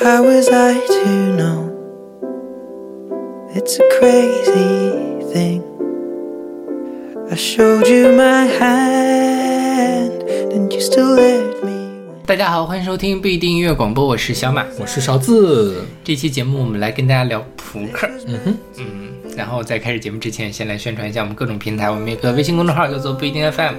How was I to know? It's a crazy thing. I showed you my hand, and you still let me. 大家好，欢迎收听不一定音乐广播，我是小马。我是勺子，这期节目我们来跟大家聊扑克。嗯哼，嗯，然后在开始节目之前，先来宣传一下我们各种平台。我们有个微信公众号叫做不一定 FM，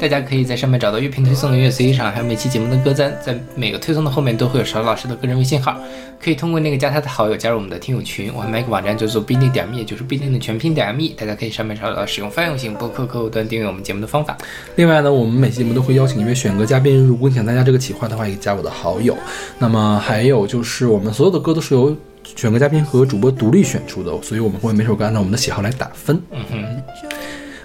大家可以在上面找到乐评推送的乐随机场，还有每期节目的歌单。在每个推送的后面都会有勺老师的个人微信号，可以通过那个加他的好友加入我们的听友群。我还买个网站叫做不一定点 me，也就是不一定的全拼点 me，大家可以上面找到使用泛用型播客客户端订阅我们节目的方法。另外呢，我们每期节目都会邀请一位选歌嘉宾，如果你想参加这个企划的话，也加我的好友。那么还有就是，我们所有的歌都是由选歌嘉宾和主播独立选出的，所以我们会每首歌按照我们的喜好来打分。嗯哼。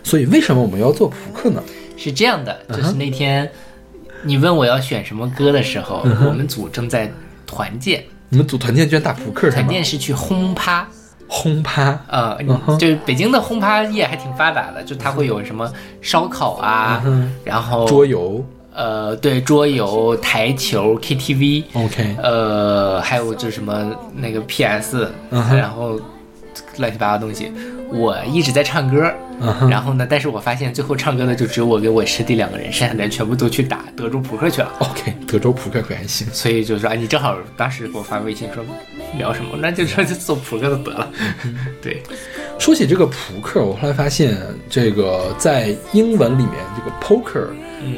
所以为什么我们要做扑克呢？是这样的，嗯就是那天你问我要选什么歌的时候，嗯我们组正在团建，你们组团建居然打扑克是团？建是去轰趴。轰趴，呃，嗯就是北京的轰趴业还挺发达的，就它会有什么烧烤啊，嗯然后桌游呃，对，桌游、台球、KTV，，OK，呃，还有就是什么那个 PS，、然后乱七八糟东西。我一直在唱歌，然后呢，但是我发现最后唱歌的就只有我跟我师弟两个人，剩下的人全部都去打德州扑克去了。，OK，德州扑克可还行。所以就说，哎，你正好当时给我发微信说聊什么，那就说就做扑克就得了。对，说起这个扑克，我后来发现，这个在英文里面，这个 poker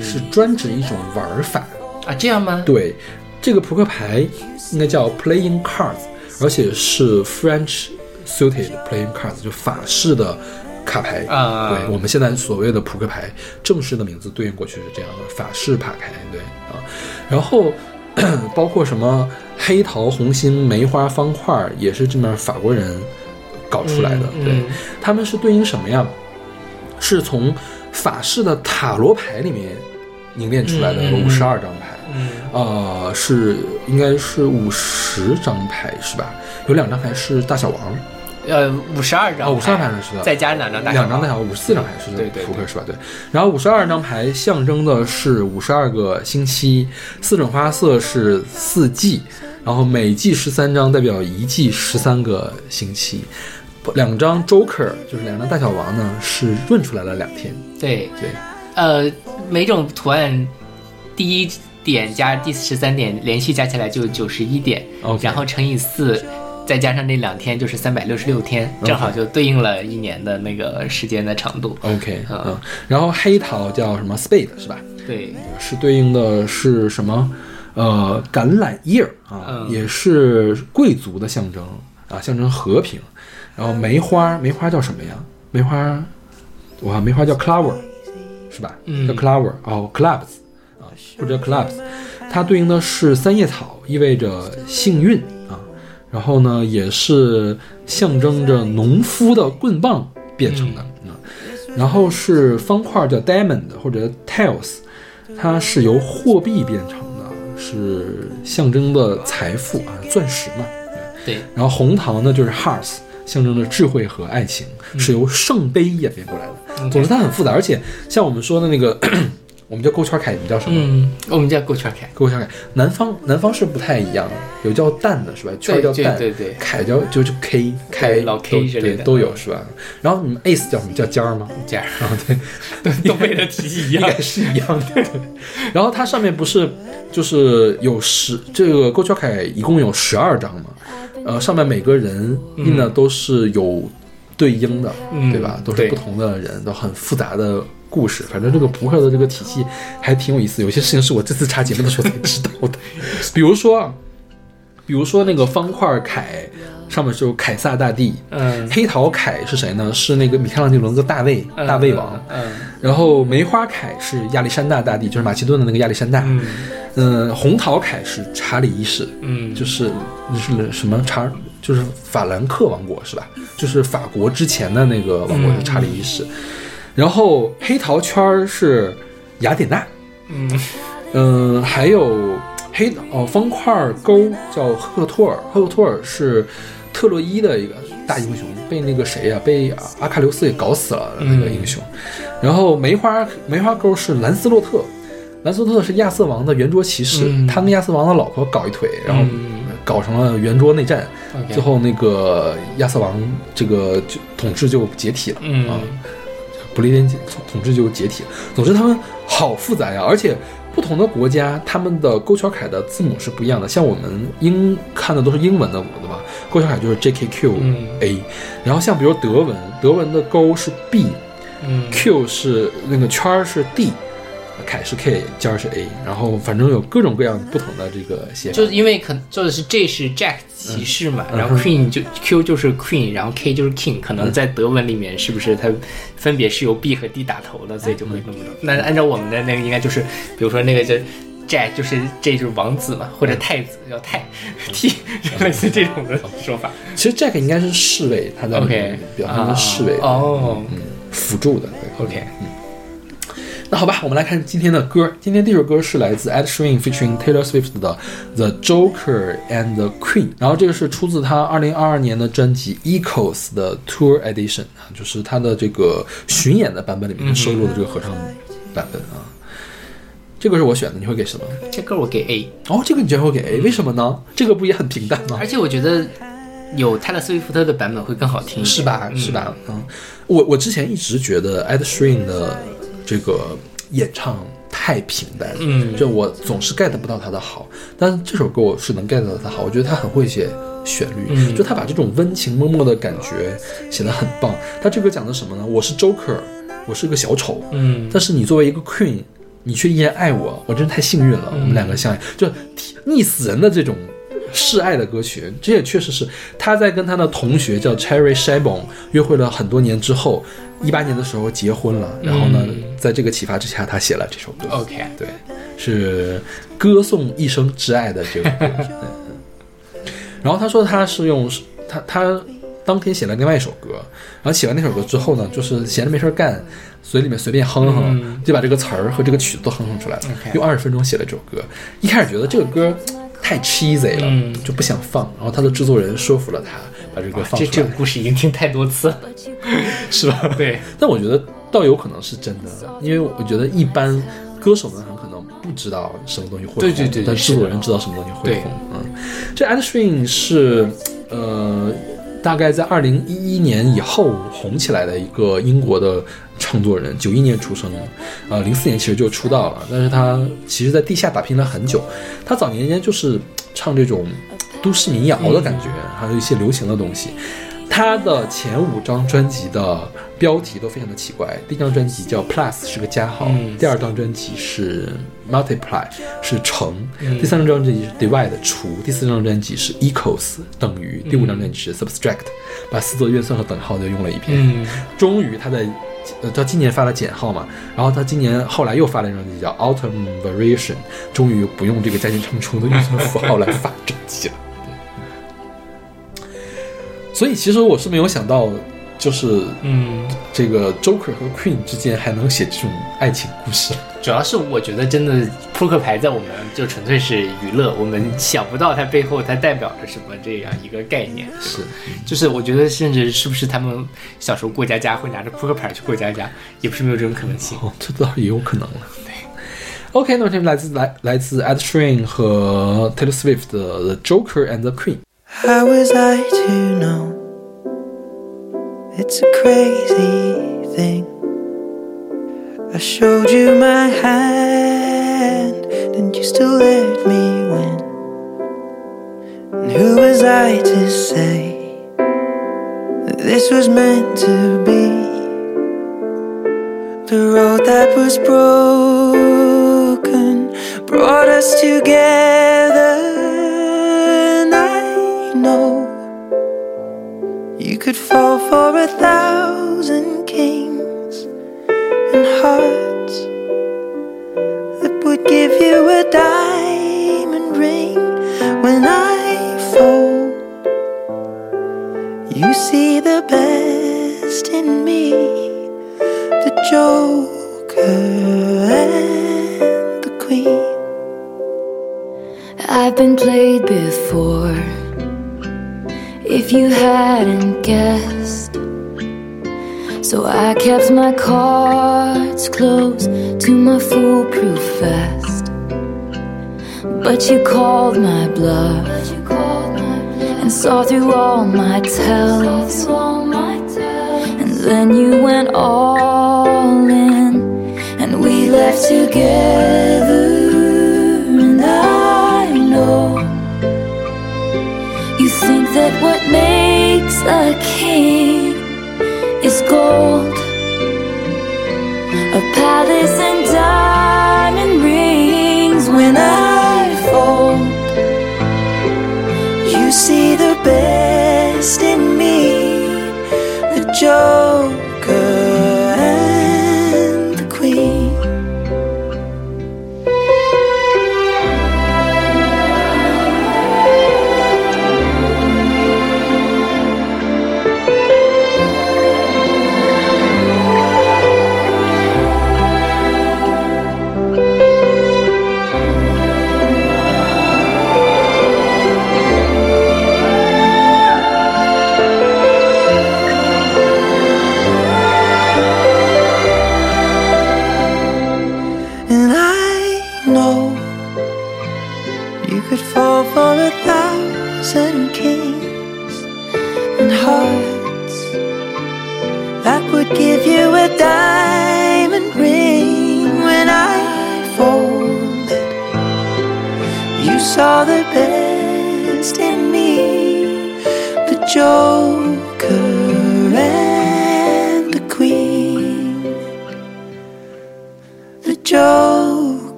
是专指一种玩法。啊，这样吗？对，这个扑克牌应该叫 playing cards，而且是 French suited playing cards，就法式的卡牌。啊对，我们现在所谓的扑克牌正式的名字对应过去是这样的，法式卡牌。对啊，然后 包括什么黑桃、红心、梅花、方块，也是这面法国人搞出来的。对他们是对应什么呀？是从法式的塔罗牌里面凝练出来的五十二张牌。嗯呃，是应该是五十张牌是吧？有两张牌是大小王，呃，五十二张哦，五十二牌是的，再加两张大小王两张大小王，五十四张牌是的，对对对扑克是吧？对。然后五十二张牌象征的是五十二个星期，四种花色是四季，然后每季十三张代表一季十三个星期。两张 Joker 就是两张大小王呢，是润出来了两天。对，对，呃，每种图案第一点加第十三点连续加起来就九十一点然后乘以四。再加上那两天就是三百六十六天，正好就对应了一年的那个时间的长度。OK，嗯嗯，然后黑桃叫什么 Spade 是吧？对，是对应的是什么？呃，橄榄叶儿啊，嗯也是贵族的象征啊，象征和平。然后梅花，梅花叫什么呀？梅花，哇，梅花叫 clover，是吧？嗯叫 clover 哦，clubs 啊，或者叫 clubs，它对应的是三叶草，意味着幸运啊。然后呢，也是象征着农夫的棍棒变成的啊。然后是方块叫 diamond 或者 tails，它是由货币变成的，是象征的财富啊，钻石嘛。对，然后红糖呢就是 hearts，象征着智慧和爱情，是由圣杯演变过来的。嗯总之它很复杂，而且像我们说的那个，我们叫勾圈凯，你们叫什么？嗯，我们叫勾圈凯，勾圈凯，南方南方是不太一样的，有叫蛋的是吧？圈儿叫对蛋，对对凯叫就就 K 开老 K 都之类的对都有是吧？然后你们 ace 叫什么叫尖儿吗？尖儿啊，对，东北的体系一样应该。是一样的。对，然后它上面不是就是有十这个勾圈凯一共有十二张嘛？呃，上面每个人印的都是有对应的，嗯对吧？都是不同的人，都很复杂的故事。反正这个扑克的这个体系还挺有意思，有些事情是我这次查节目的时候才知道的。比如说啊，比如说那个方块凯上面是有凯撒大帝，嗯，黑桃凯是谁呢？是那个米开朗基罗的大卫，嗯大卫王。嗯然后梅花凯是亚历山大大帝，就是马其顿的那个亚历山大。嗯嗯，红桃凯是查理一世，嗯，就是就是什么查，就是法兰克王国是吧？就是法国之前的那个王国是查理一世。然后黑桃圈儿是雅典娜，嗯嗯，还有黑哦方块勾叫赫克托尔，赫克托尔是特洛伊的一个大英雄，被那个谁呀、被阿喀琉斯给搞死了的那个英雄。然后梅花梅花沟是兰斯洛特，兰斯洛特是亚瑟王的圆桌骑士，嗯他跟亚瑟王的老婆搞一腿，然后嗯搞成了圆桌内战最后那个亚瑟王这个就统治就解体了，嗯啊，不列颠统统治就解体了。总之他们好复杂呀，而且不同的国家他们的勾桥凯的字母是不一样的，像我们英看的都是英文的，对吧？勾桥凯就是 J K Q 嗯 A，、然后像比如德文，德文的勾是 B，嗯 Q 是那个圈儿是 D，凯是 K，尖儿是 A，然后反正有各种各样不同的这个写法。就是因为可做的是 J 是 Jack 骑士嘛，然后 Queen 就 Q 就是 Queen，然后 K 就是 King，可能在德文里面是不是它分别是由 B 和 D 打头的，所以就会那么多。那按照我们的那个应该就是，比如说那个叫 Jack 就是 J 就是王子嘛，或者太子叫太 T，就类似这种的说法。其实 Jack 应该是侍卫，他在里面 OK，表现是侍卫，哦。嗯，辅助的。对 OK，那好吧，我们来看今天的歌。今天第一首歌是来自 Ed Sheeran featuring Taylor Swift 的《The Joker and the Queen》，然后这个是出自他2022年的专辑《Echoes》的 Tour Edition 啊，就是他的这个巡演的版本里面收录的这个合唱版本啊。这个是我选的，你会给什么？这歌我给 A，哦，这个你居然会给 A，为什么呢？这个不也很平淡吗而？且我觉得有泰勒·斯威夫特的版本会更好听，是吧？是吧？嗯，我我之前一直觉得 Ed Sheeran 的这个演唱太平淡，嗯就我总是 get 不到他的好。但是这首歌我是能 get 到他好，我觉得他很会写旋律，嗯就他把这种温情脉脉的感觉写得很棒。他这歌讲的什么呢？我是 Joker，我是个小丑，嗯但是你作为一个 Queen，你却依然爱我，我真是太幸运了。我们两个相爱，就溺死人的这种示爱的歌曲，这也确实是他在跟他的同学叫 Cherry Shabon 约会了很多年之后，一八年的时候结婚了。然后呢，在这个启发之下，他写了这首歌。OK，对，是歌颂一生挚爱的这个 然后他说他是用他他当天写了另外一首歌，然后写完那首歌之后呢，就是闲着没事儿干，嘴里面随便哼哼，嗯就把这个词儿和这个曲子都哼哼出来了用二十分钟写了这首歌。一开始觉得这个歌太 cheesy 了，嗯。就不想放，然后他的制作人说服了他，把这个放出来。这这个，故事已经听太多次了，是吧？对，但我觉得倒有可能是真的，因为我觉得一般歌手们很可能不知道什么东西会红，对对对但制作人知道什么东西会红。嗯，这 Ed Sheeran 是呃，大概在二零一一年以后红起来的一个英国的创作人，九一年出生，呃，零四年其实就出道了，但是他其实在地下打拼了很久。他早年间就是唱这种都市民谣的感觉，还有一些流行的东西。他的前五张专辑的标题都非常的奇怪。第一张专辑叫 Plus，是个加号；嗯第二张专辑是 Multiply，是乘；嗯第三张专辑是 Divide，除；第四张专辑是 Equals，等于；第五张专辑是 Subtract，把四则运算和等号都用了一遍。嗯终于他在，呃，他今年发了减号嘛，然后他今年后来又发了一张专辑叫 Autumn Variation，终于不用这个加减乘除的运算符号来发专辑了。所以其实我是没有想到，就是嗯，这个 Joker 和 Queen 之间还能写这种爱情故事。主要是我觉得真的扑克牌在我们就纯粹是娱乐，我们想不到它背后它代表着什么这样一个概念。是，就是我觉得甚至是不是他们小时候过家家会拿着扑克牌去过家家，也不是没有这种可能性。哦，这倒也有可能了。对。OK，那么这边来自来来自 Ed Sheeran 和 Taylor Swift 的 The Joker and the Queen。How was I to know? It's a crazy thing. I showed you my hand, and you still let me win. And who was I to say that this was meant to be? The road that was broken brought us together, and I know you could fall for a thousand give you a diamond ring when I fall. You see the best in me, the Joker and the Queen. I've been played before. If you hadn't guessed, so I kept my cards close to my foolproof vest. But you called my bluff. and saw through all my tells. And then you went all in, and we left together. And I know you think that what makes a king is gold, a palace and diamond rings. When I you see the best in me, the Joker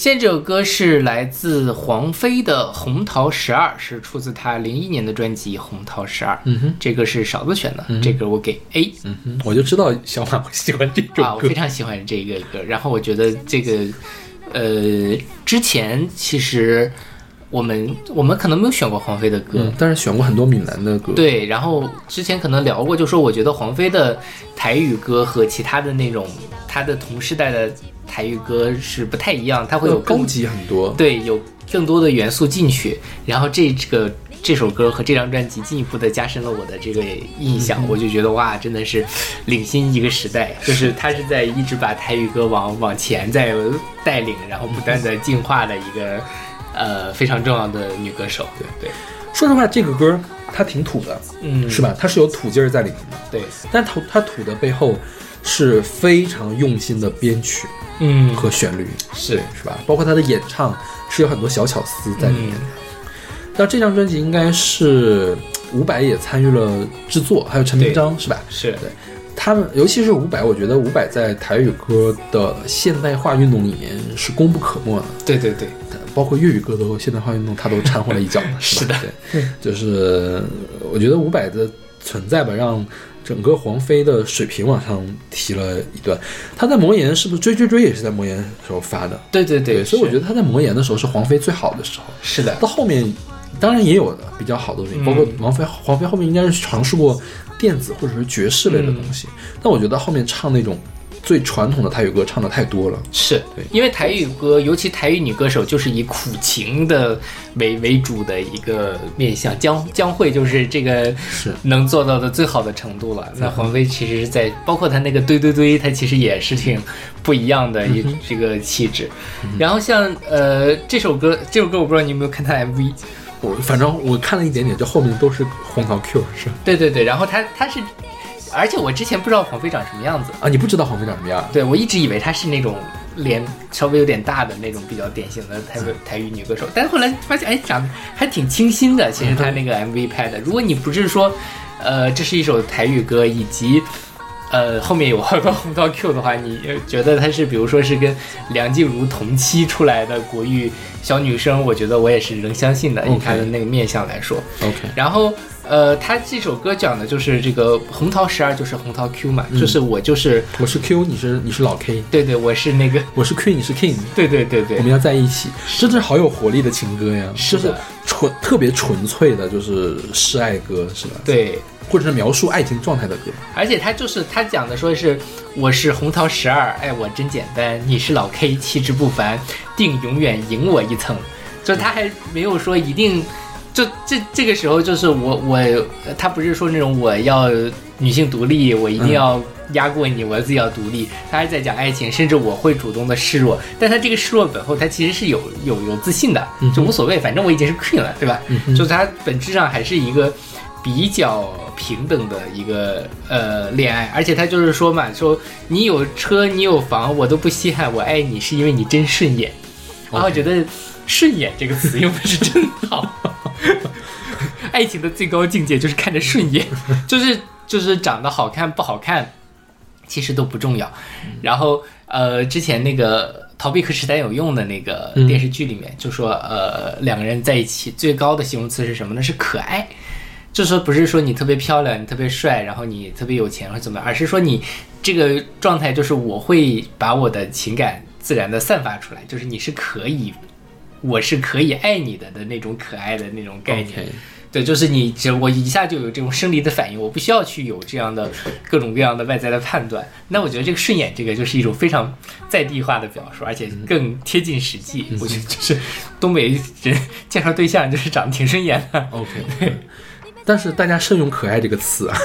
现在这首歌是来自黄飞的《红桃十二》，是出自他零一年的专辑《红桃十二》。嗯哼，这个是勺子选的，这个我给 A。嗯哼，我就知道小马会喜欢这首啊，我非。常喜欢这个歌。然后我觉得这个，呃，之前其实我们我们可能没有选过黄飞的歌，嗯，但是选过很多闽南的歌。，对。然后之前可能聊过，就说我觉得黄飞的台语歌和其他的那种他的同时代的台语歌是不太一样，它会有更高级很多。对，有更多的元素进去，然后这个这首歌和这张专辑进一步的加深了我的这个印嗯象，我就觉得哇，真的是领先一个时代，就是他是在一直把台语歌往往前在带领，然后不断的进化的一个呃非常重要的女歌手。对对，说实话，这个歌它挺土的，嗯，是吧？它是有土劲儿在里面的，对，但土它土的背后是非常用心的编曲嗯，和旋律，是是吧？包括他的演唱是有很多小巧思在里面的。嗯那这张专辑应该是伍佰也参与了制作，还有陈明章，是吧？是对，他们尤其是伍佰，我觉得伍佰在台语歌的现代化运动里面是功不可没的，对对对，包括粤语歌的现代化运动，他都掺和了一脚。是的对，就是我觉得伍佰的存在吧，让整个黄飞的水平往上提了一段。他在魔岩是不是追追追也是在魔岩时候发的？对对对，所以我觉得得他在魔岩的时候是黄飞最好的时候。是的，到后面当然也有的比较好的东西，包括嗯王菲黄飞后面应该是尝试过电子或者是爵士类的东西，但我觉得后面唱那种最传统的台语歌唱的太多了。是对因为台语歌，尤其台语女歌手，就是以苦情的为为主的一个面向。江江蕙就是这个是能做到的最好的程度了。那黄飞其实是在包括他那个堆堆堆，他其实也是挺不一样的一这个气质。然后像呃这首歌，这首歌我不知道你有没有看他 MV，我反正我看了一点点，就后面都是红桃 Q 是吧？对对对，然后他他是，而且我之前不知道黄飞长什么样子。啊，你不知道黄飞长什么样？对我一直以为她是那种脸稍微有点大的那种比较典型的台台语女歌手，但是后来发现，哎，长得还挺清新的。其实她 那个 MV 拍的，如果你不是说，呃，这是一首台语歌，以及呃后面有好多红桃 Q 的话，你呃觉得她是比如说是跟梁静茹同期出来的国语小女生，我觉得我也是能相信的，以她的那个面相来说。OK，然后呃，她这首歌讲的就是这个红桃十二就是红桃 Q 嘛，就是我就是我是 Q，你是你是老 K，对对，我是那个。我是 Queen，你是 King，对对对对。我们要在一起，真的是好有活力的情歌呀，就是是的纯特别纯粹的，就是示爱歌是吧？，对，或者是描述爱情状态的歌。而且他就是他讲的说是我是红桃十二，哎我真简单，你是老 K，气质不凡，定永远赢我一层。就他还没有说一定就这这个时候，就是我我他不是说那种我要女性独立，我一定要压过你，我自己要独立。他还是在讲爱情，甚至我会主动的示弱，但他这个示弱本后，他其实是有有有自信的，就无所谓，反正我已经是 queen 了，对吧？就是他本质上还是一个比较平等的一个呃恋爱，而且他就是说嘛，说你有车你有房我都不稀罕，我爱你是因为你真顺眼。然后觉得“顺眼”这个词用的是真好。爱情的最高境界就是看着顺眼，就是就是长得好看不好看，其实都不重要。然后呃，之前那个《逃避和时代有用》的那个电视剧里面就说，呃，两个人在一起最高的形容词是什么呢？是可爱。就说不是说你特别漂亮，你特别帅，然后你特别有钱或者怎么样，而是说你这个状态就是我会把我的情感自然的散发出来，就是你是可以，我是可以爱你的的那种可爱的那种概念。对，就是你只我一下就有这种生理的反应，我不需要去有这样的各种各样的外在的判断。那我觉得这个顺眼这个就是一种非常在地化的表述，而且更贴近实际。我觉得就是东北人介绍对象就是长得挺顺眼的。OK，但是大家慎用“可爱”这个词啊，“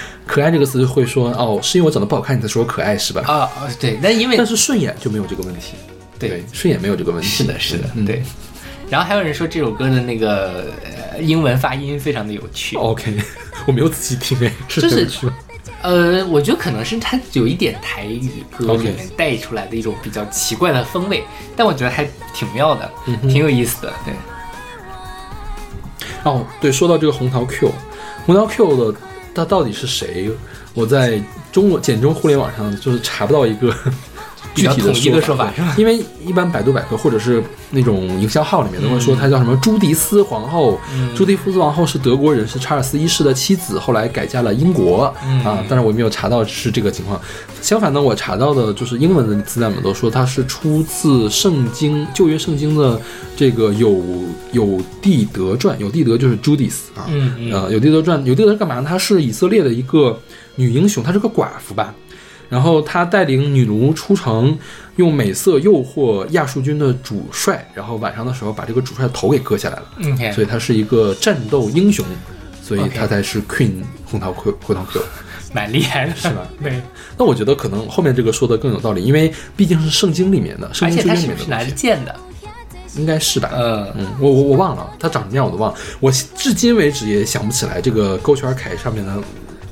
可爱”这个词会说哦，是因为我长得不好看，你才说我可爱是吧？啊啊，对，那因为但是顺眼就没有这个问题，对顺眼没有这个问题。是的，是的，嗯对。然后还有人说这首歌的那个呃英文发音非常的有趣，OK，我没有仔细听哎，是就是这是呃，我觉得可能是它有一点台语歌里面带出来的一种比较奇怪的风味，但我觉得还挺妙的，嗯挺有意思的。对，哦，对，说到这个红桃 Q，红桃 Q 的它到底是谁？我在中国简中互联网上就是查不到一个具体的统一的说说法是吧因为一般百度百科或者是那种营销号里面都会说她叫什么朱迪斯皇后。嗯朱迪斯皇后是德国人，是查尔斯一世的妻子，后来改嫁了英国、嗯啊，但是我没有查到是这个情况。相反呢，我查到的就是英文的资料们都说她是出自圣经旧约圣经的这个有有地德传，有地德就是 Judith 啊，嗯嗯呃，有地德传，有地德干嘛呢？她是以色列的一个女英雄，她是个寡妇吧。然后他带领女奴出城，用美色诱惑亚述军的主帅，然后晚上的时候把这个主帅的头给割下来了。所以他是一个战斗英雄，所以她才是 Queen 红桃 Q 红桃 Q。蛮厉害的，是吧？对，那我觉得可能后面这个说的更有道理，因为毕竟是圣经里面的，圣经里是不是拿着剑的？应该是吧？嗯，嗯，我我我忘了，他长什么样我都忘了，我至今为止也想不起来这个勾圈铠上面的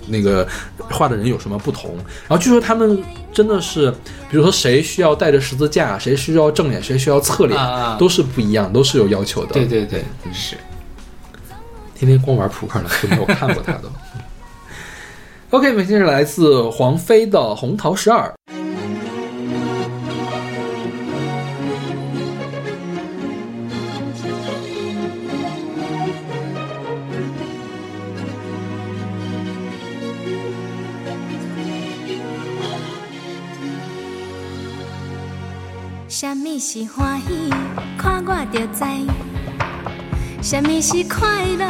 那个画的人有什么不同。然后据说他们真的是，比如说谁需要带着十字架，谁需要正脸，谁需要侧脸，都是不一样，都是有要求的。对对对，是。天天光玩扑克了，就没有看过他的。OK，我们现在是来自黄飞的《红桃十二》。是欢喜？看我就知。什么是快乐？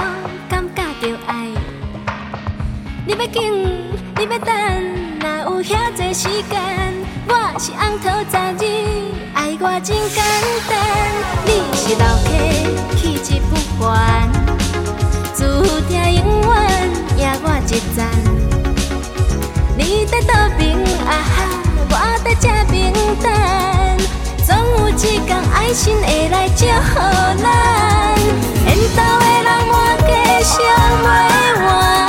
感觉着爱。你要紧，你要等，哪有遐多时间？我是红桃十二，爱我真简单。你是老客，气质不凡，注定永远赢我一站。你在倒边啊哈，我在这边等，总有一天爱心会来祝福咱。缘投的人满街想袂完，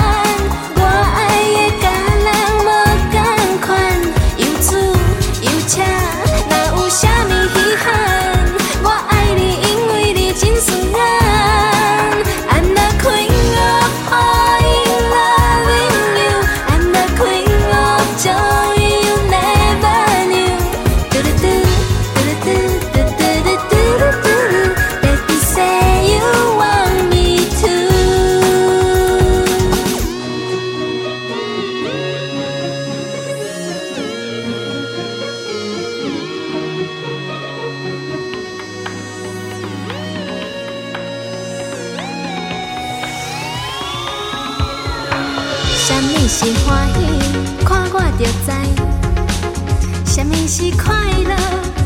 什么是快乐？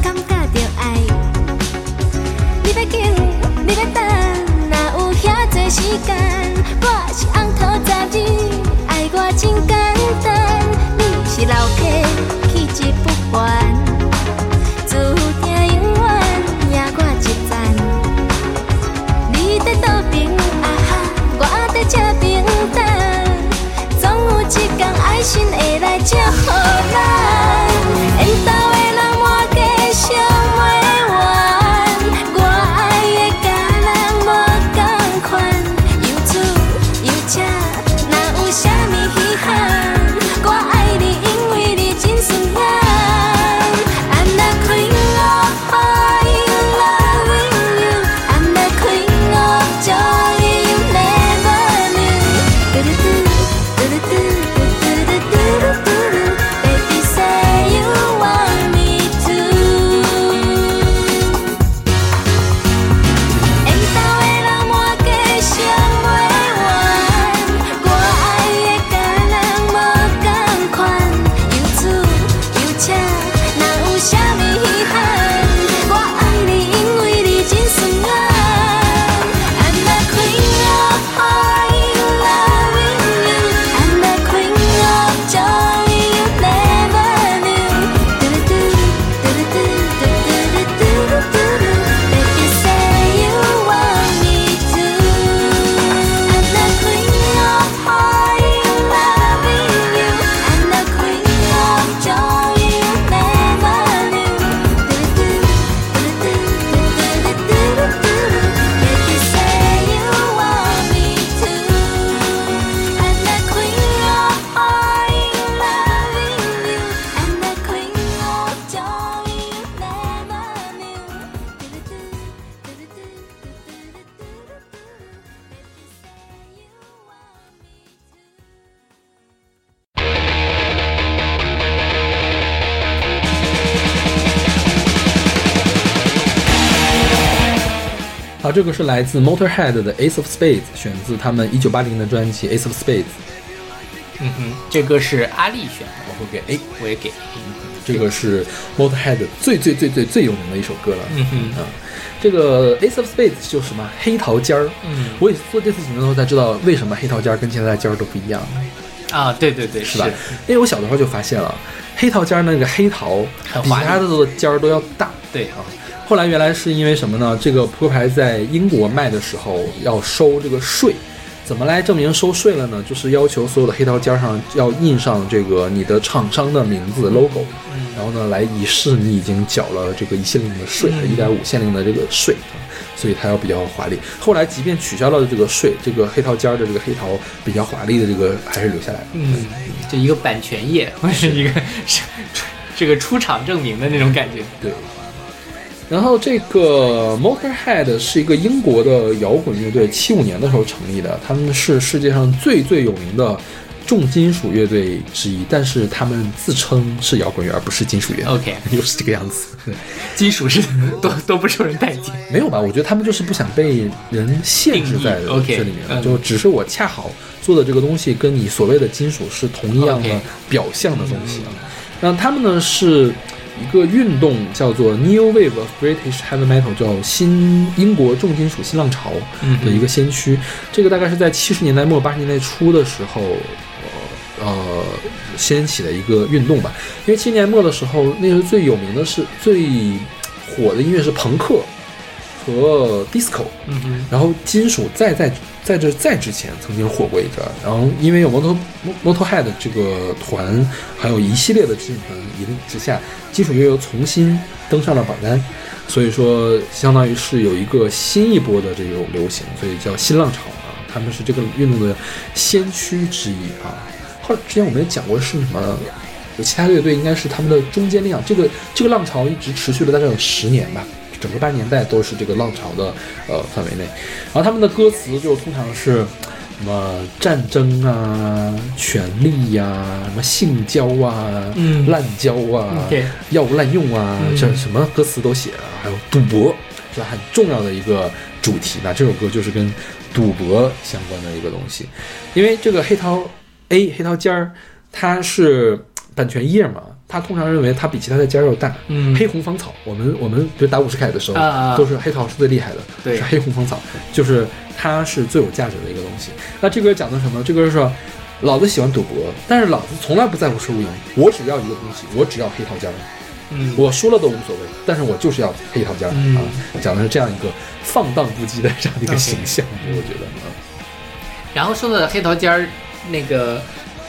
感觉着爱。你要紧，你要等，哪有遐间，我是红土十二，爱我真简单。你是老客，气质不凡，好，这个是来自 Motorhead 的 Ace of Spades，选自他们一九八零的专辑 Ace of Spades。嗯哼，这个是阿丽选的，我会给 A，我也给。这个是 Motorhead 最最最最最有名的一首歌了。嗯哼，啊，这个 Ace of Spades 就是什么黑桃尖儿。嗯我也做这次节目的时候才知道为什么黑桃尖儿跟其他的尖儿都不一样，啊，对对对，是吧？因为我小的时候就发现了，黑桃尖儿那个黑桃比很华丽它的尖儿都要大。对啊，后来原来是因为什么呢？这个扑克牌在英国卖的时候要收这个税，怎么来证明收税了呢？就是要求所有的黑桃尖上要印上这个你的厂商的名字 logo，、然后呢来以示你已经缴了这个一限令的税，一点五限令的这个税。啊所以它要比较华丽。后来即便取消了这个税，这个黑桃尖儿的这个黑桃比较华丽的这个还是留下来了。嗯，就一个版权页，或者是一个是 这个出厂证明的那种感觉。对。然后这个 Motorhead 是一个英国的摇滚乐队，七五年的时候成立的，他们是世界上最最有名的重金属乐队之一，但是他们自称是摇滚乐，而不是金属乐。OK 又是这个样子。金属是都都不受人待见。没有吧？我觉得他们就是不想被人限制在 这里面，嗯就只是我恰好做的这个东西跟你所谓的金属是同一样的表象的东西啊。那他们呢是一个运动，叫做 New Wave of British Heavy Metal，叫新英国重金属新浪潮嗯的一个先驱。这个大概是在七十年代末八十年代初的时候，呃呃掀起的一个运动吧。因为七十年代末的时候，那时候最有名的是最火的音乐是朋克和 disco，然后金属再在在这在之前曾经火过一阵儿，然后因为有 Motor Motorhead 这个团，还有一系列的金属团引领之下，金属乐又重新登上了榜单，所以说相当于是有一个新一波的这种流行，所以叫新浪潮啊，他们是这个运动的先驱之一啊。后来之前我们也讲过是什么。有其他乐队应该是他们的中坚力量，这个这个浪潮一直持续了大概有十年吧，整个八十年代都是这个浪潮的呃范围内。然后他们的歌词就通常是什么战争啊、权力呀、什么性交啊、嗯滥交啊、药物滥用啊，嗯这什么歌词都写了，还有赌博，是很重要的一个主题。那这首歌就是跟赌博相关的一个东西，因为这个黑桃 A 黑桃尖儿，它是版权页嘛，他通常认为他比其他的尖儿要大。嗯黑红芳草，我们我们比如打五十凯的时候，都是黑桃是最厉害的，对是黑红芳草，就是它是最有价值的一个东西。那这歌讲的什么？这歌是说，老子喜欢赌博，但是老子从来不在乎输赢，我只要一个东西，我只要黑桃尖儿，嗯，我输了都无所谓，但是我就是要黑桃尖儿、嗯啊，讲的是这样一个放荡不羁的这样的一个形象，我觉得啊。然后说到黑桃尖儿，那个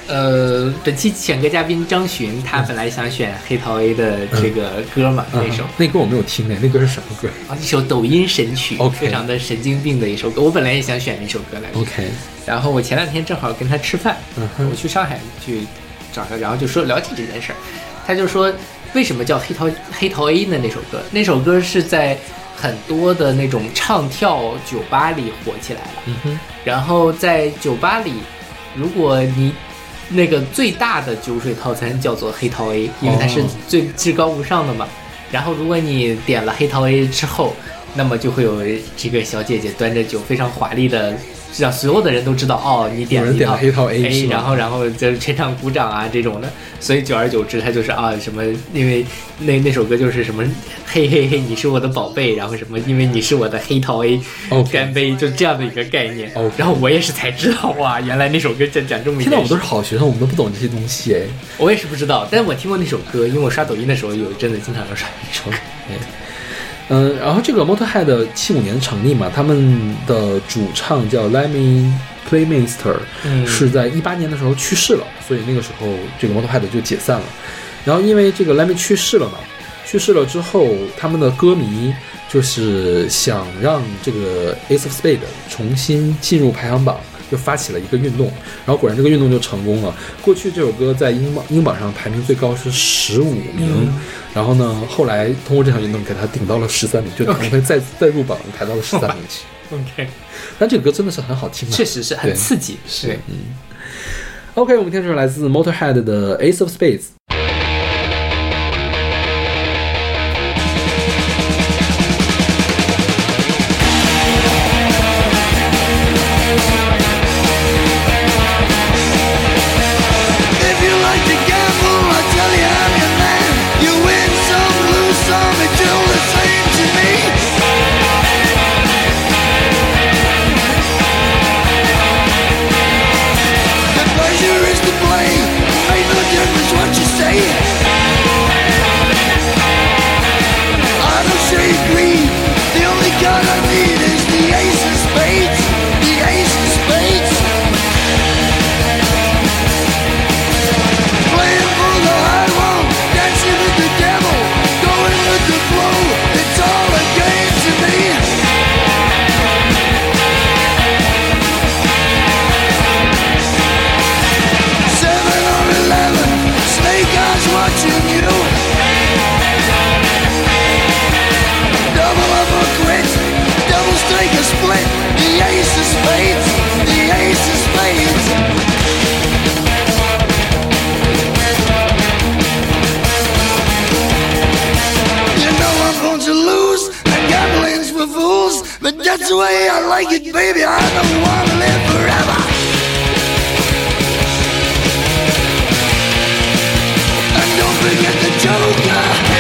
呃，本期选歌嘉宾张巡，他本来想选黑桃 A 的这个歌嘛，那首嗯那歌我没有听呢，那歌是什么歌啊，一首抖音神曲非常的神经病的一首歌。我本来也想选那首歌来着，？OK，然后我前两天正好跟他吃饭，嗯我去上海去找他，然后就说聊起这件事儿，他就说为什么叫黑桃黑桃 A 呢？那首歌，那首歌是在很多的那种唱跳酒吧里火起来了。嗯哼，然后在酒吧里，如果你那个最大的酒水套餐叫做黑桃 A，因为它是哦最至高无上的嘛。然后如果你点了黑桃 A 之后，那么就会有这个小姐姐端着酒，非常华丽的，让所有的人都知道哦，你点了一套 A 然后然后就全场鼓掌啊这种的。所以久而久之，他就是啊什么，因为那那首歌就是什么嘿嘿嘿，你是我的宝贝，然后什么，因为你是我的黑桃 A，OK 干杯，就这样的一个概念。OK 然后我也是才知道哇，原来那首歌讲讲这么。现在我们都是好学生，我们都不懂这些东西哎。我也是不知道，但是我听过那首歌，因为我刷抖音的时候有一阵子经常要刷那首歌。嗯，然后这个 Motorhead 七五年成立嘛，他们的主唱叫 Lemmy Playmaster，、嗯是在一八年的时候去世了，所以那个时候这个 Motorhead 就解散了。然后因为这个 Lemmy 去世了嘛，去世了之后，他们的歌迷就是想让这个 Ace of Spade 重新进入排行榜，就发起了一个运动。然后果然这个运动就成功了。过去这首歌在英榜英榜上排名最高是十五名，嗯然后呢，后来通过这场运动给它顶到了十三名，就可能会再再入榜排到了十三名去。OK，但这个歌真的是很好听啊，确实是很刺激。是，嗯。OK，我们听这首来自 Motorhead 的 Ace of Spades。Way I like it, baby. I don't want to live forever. And don't forget the Joker.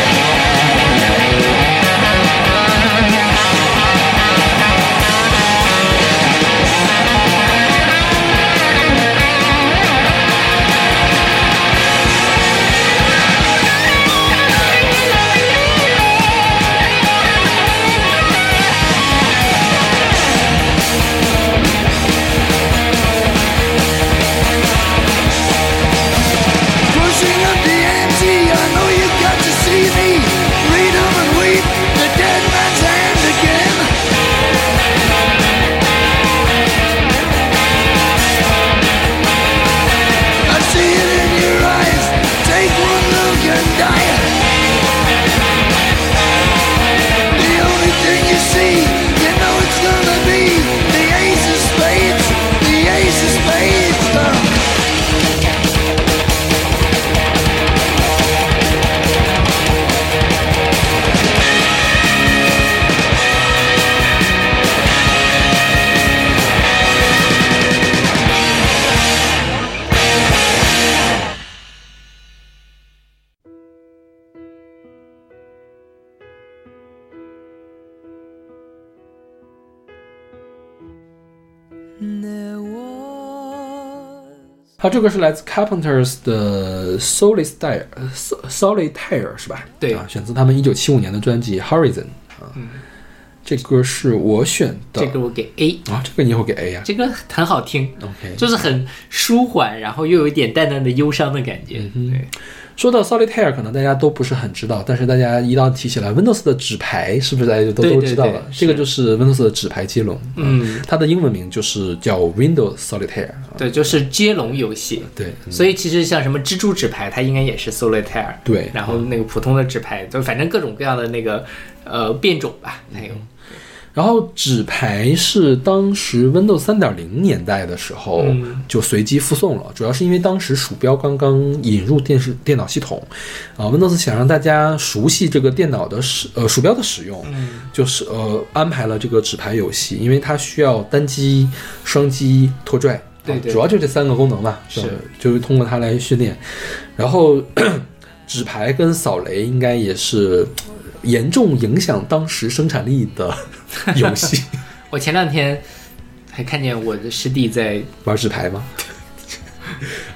好，这个是来自 Carpenters 的 Solitaire Solitaire 是吧？对啊，选自他们一九七五年的专辑 Horizon 啊。这歌是我选的。这个我给 A，啊，这个你也会给 A 呀、这个很好听，OK，就是很舒缓，然后又有一点淡淡的忧伤的感觉。对，说到 Solitaire，可能大家都不是很知道，但是大家一到提起来 Windows 的纸牌，是不是大家就都都知道了？这个就是 Windows 的纸牌接龙，嗯，它的英文名就是叫 Windows Solitaire 啊。对，就是接龙游戏。对，嗯所以其实像什么蜘蛛纸牌，它应该也是 Solitaire。对然后那个普通的纸牌，就反正各种各样的那个呃变种吧，还有然后纸牌是当时 Windows 三点零年代的时候嗯。就随机附送了，主要是因为当时鼠标刚刚引入电视电脑系统，啊，Windows 想让大家熟悉这个电脑的使呃鼠标的使用，嗯。就是呃安排了这个纸牌游戏，因为它需要单击、双击、拖拽，对对。啊主要就这三个功能吧，是。呃就是通过它来训练。然后 纸牌跟扫雷应该也是呃严重影响当时生产力的 游戏。我前两天还看见我的师弟在玩纸牌吗？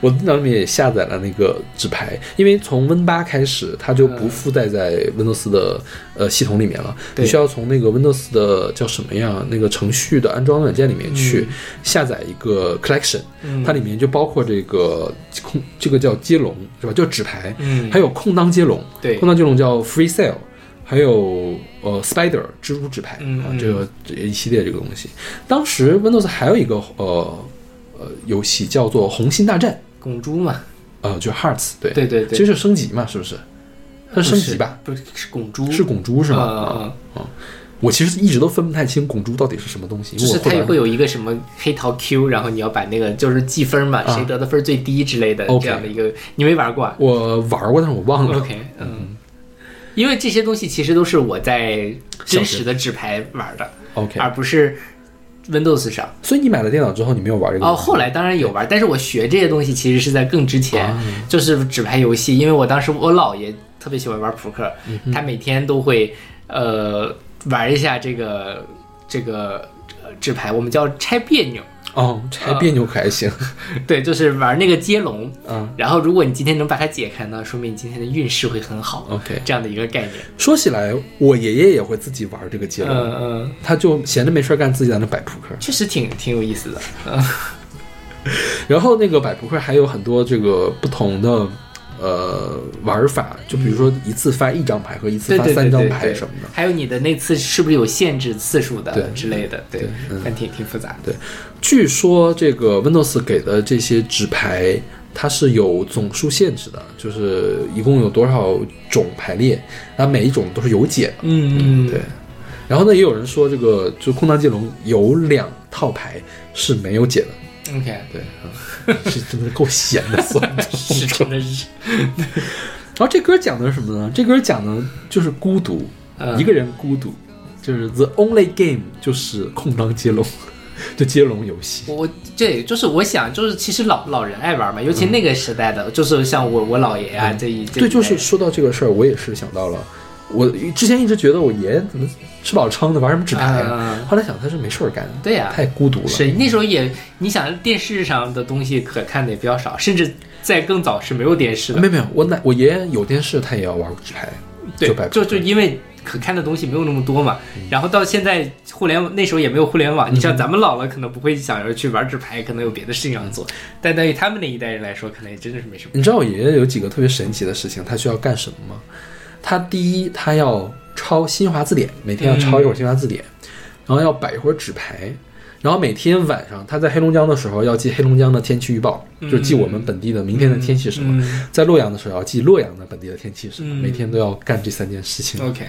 我电脑里面也下载了那个纸牌，因为从 Win 八开始，它就不附带在 Windows 的呃系统里面了，对你需要从那个 Windows 的叫什么呀？那个程序的安装软件里面去下载一个 Collection，、嗯它里面就包括这个空，这个叫接龙是吧？叫纸牌，嗯还有空当接龙，对空当接龙叫 Free Cell，还有呃 Spider 蜘蛛纸牌、啊，这个这一系列这个东西。当时 Windows 还有一个呃呃游戏叫做红心大战，拱猪嘛，呃，就 Hearts，对对对对其实是升级嘛，是不是？它是升级吧？不是是拱猪，是拱猪是吗？嗯嗯啊我其实一直都分不太清拱猪到底是什么东西，是它也会有一个什么黑桃 Q，然后你要把那个就是计分嘛，谁得的分最低之类的这样的一个，你没玩过啊我玩过，但是我忘了。？OK，嗯，因为这些东西其实都是我在真实的纸牌玩的，OK，而不是 Windows 上。所以你买了电脑之后，你没有玩这个？哦，后来当然有玩，但是我学这些东西其实是在更之前，啊就是纸牌游戏。因为我当时我姥爷特别喜欢玩扑克，嗯他每天都会呃玩一下这个这个呃纸牌，我们叫拆别扭。哦，拆别扭可还行。对，就是玩那个接龙，嗯然后如果你今天能把它解开呢，说明你今天的运势会很好。OK 这样的一个概念。说起来，我爷爷也会自己玩这个接龙。嗯嗯，他就闲着没事干，自己在那摆扑克。确实挺挺有意思的。嗯 然后那个摆扑克还有很多这个不同的呃玩法，就比如说一次发一张牌和一次发三张牌什么的。还有你的那次是不是有限制次数的对之类的？对对嗯，还挺挺复杂的。对，据说这个 Windows 给的这些纸牌，它是有总数限制的，就是一共有多少种排列，那每一种都是有解的。嗯嗯，对。然后呢，也有人说这个就空当接龙有两套牌是没有解的。OK，对，啊，是真的够闲的，算是真的是，然后这歌讲的是什么呢？这歌讲的就是孤独，嗯。一个人孤独，就是 the only game 就是空当接龙，就接龙游戏。我我对，就是我想，就是其实老老人爱玩嘛，尤其那个时代的，就是像我我姥爷啊这一对，就是说到这个事儿，我也是想到了，我之前一直觉得我爷爷怎么吃饱撑的玩什么纸牌啊？啊后来想他是没事儿干，对呀太孤独了。是那时候也，你想电视上的东西可看的也比较少，甚至在更早是没有电视的。没有没有，我奶我爷爷有电视，他也要玩纸牌，对就摆，就就因为可看的东西没有那么多嘛。嗯然后到现在互联网那时候也没有互联网，你像咱们老了可能不会想着去玩纸牌，可能有别的事情要做。但对于他们那一代人来说，可能也真的是没什么。你知道我爷爷有几个特别神奇的事情，他需要干什么吗？他第一，他要抄新华字典，每天要抄一会儿新华字典，然后要摆一会儿纸牌，然后每天晚上他在黑龙江的时候要记黑龙江的天气预报，就是记我们本地的明天的天气是什么；嗯。在洛阳的时候要记洛阳的本地的天气是什么，嗯。每天都要干这三件事情，OK，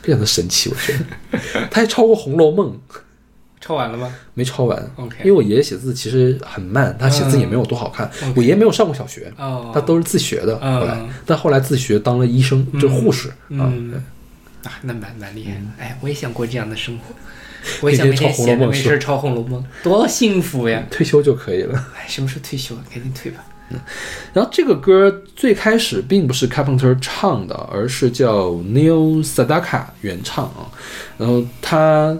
非常的神奇，我觉得。他还抄过《红楼梦》，抄完了吗？没抄完 OK 因为我爷爷写字其实很慢，他写字也没有多好看。嗯我爷爷没有上过小学，哦，他都是自学的。嗯后来，但后来自学当了医生，就是护士啊。嗯啊，那蛮蛮厉害的。哎，我也想过这样的生活，我也想每天每天抄红楼梦是吧闲着没事儿抄《红楼梦》，多幸福呀！退休就可以了。哎，什么时候退休啊？赶紧退吧。然后这个歌最开始并不是 Carpenter 唱的，而是叫 Neil Sedaka 原唱啊。然后他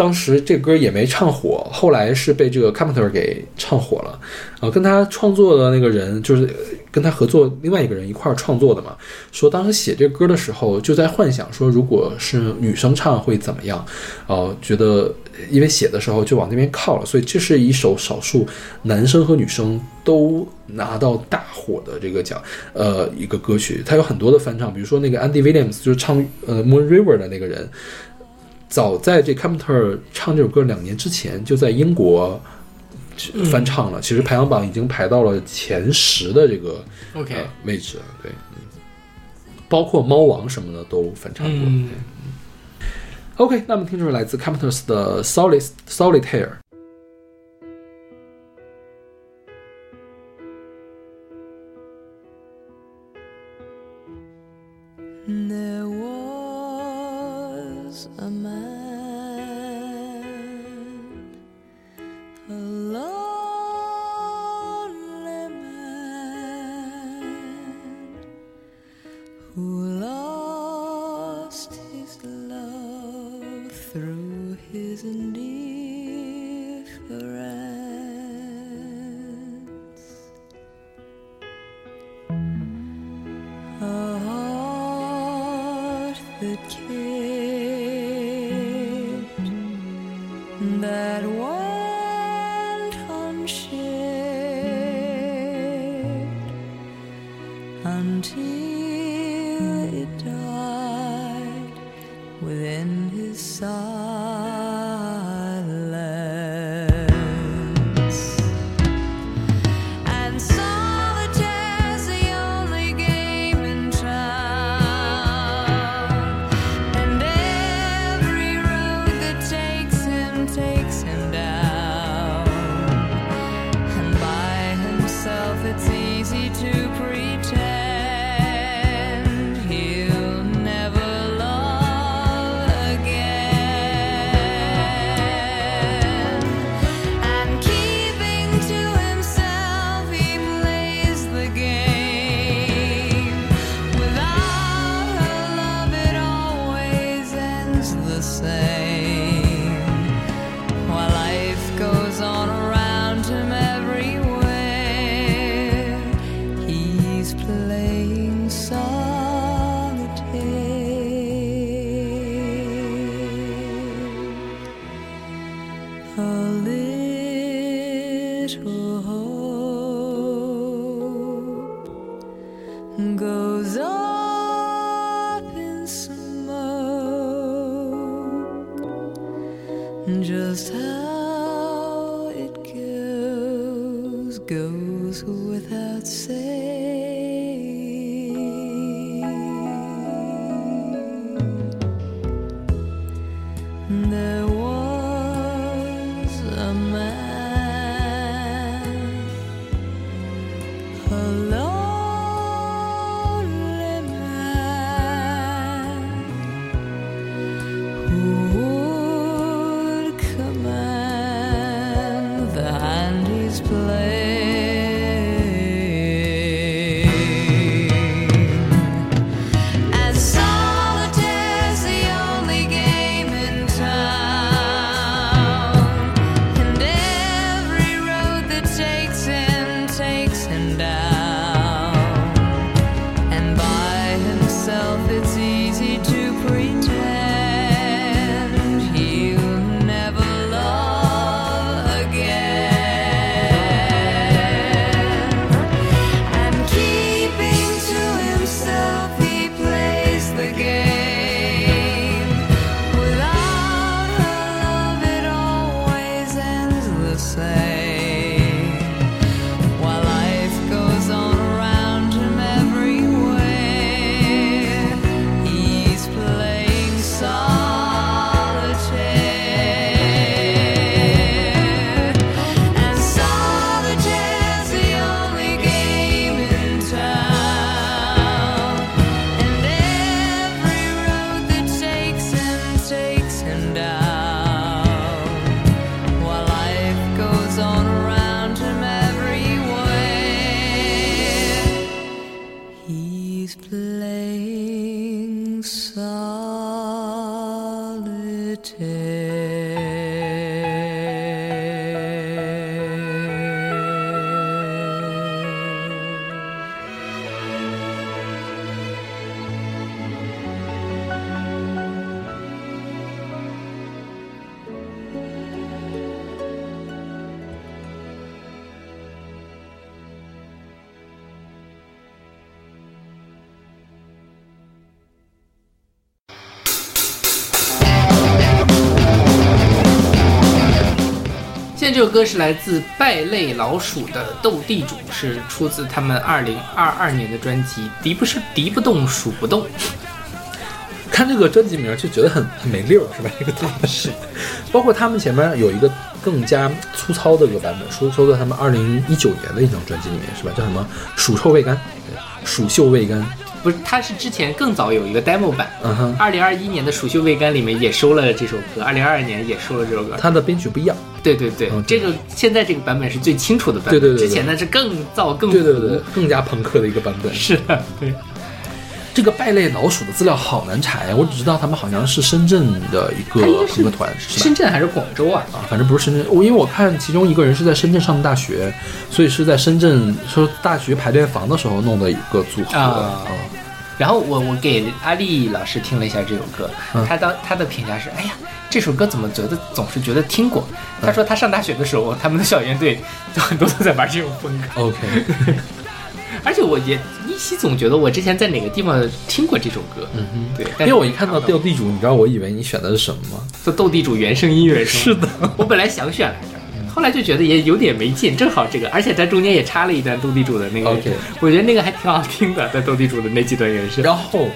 当时这歌也没唱火，后来是被这个 Carpenter 给唱火了。啊，跟他创作的那个人就是跟他合作另外一个人一块儿创作的嘛。说当时写这歌的时候就在幻想说，如果是女生唱会怎么样？呃，觉得因为写的时候就往那边靠了，所以这是一首少数男生和女生都拿到大火的这个奖，呃，一个歌曲。它有很多的翻唱，比如说那个 Andy Williams 就是唱呃 Moon River 的那个人，早在这 Carpenter 唱这首歌两年之前就在英国。翻唱了，其实排行榜已经排到了前十的这个 OK 呃位置了，对，嗯，包括猫王什么的都翻唱过。嗯 OK，那么听这首来自 Carpenters 的 Solid Solitaire。在这首歌是来自败类老鼠的《斗地主》，是出自他们二零二二年的专辑《敌不是敌不动鼠不动》。看这个专辑名就觉得很很没溜儿，是吧？这个版本是，包括他们前面有一个更加粗糙的一个版本，说说在他们二零一九年的一张专辑里面，是吧？叫什么“鼠臭未干”，对鼠嗅未干。不是，它是之前更早有一个 demo 版，嗯哼，二零二一年的《鼠嗅未干》里面也收了这首歌，二零二二年也收了这首歌。它的编曲不一样。对对对，嗯这个现在这个版本是最清楚的版本，对对对对之前呢是更燥更糊对对对，更加朋克的一个版本。是的，对。这个败类老鼠的资料好难查呀，我只知道他们好像是深圳的一个朋克团，是深？圳还是广州啊？啊，反正不是深圳，我因为我看其中一个人是在深圳上的大学，所以是在深圳说大学排练房的时候弄的一个组合。啊嗯然后我我给阿丽老师听了一下这首歌，嗯他当他的评价是，哎呀，这首歌怎么觉得总是觉得听过？他说他上大学的时候，他们的校园队就很多都在玩这种风格，OK，而且我也依稀总觉得我之前在哪个地方听过这首歌，嗯哼。对，因为我一看到斗地主，你知道我以为你选的是什么吗？做斗地主原声音乐是的，我本来想选来着。后来就觉得也有点没劲，正好这个，而且它中间也插了一段斗地主的那个 OK 我觉得那个还挺好听的，在斗地主的那几段原声。然后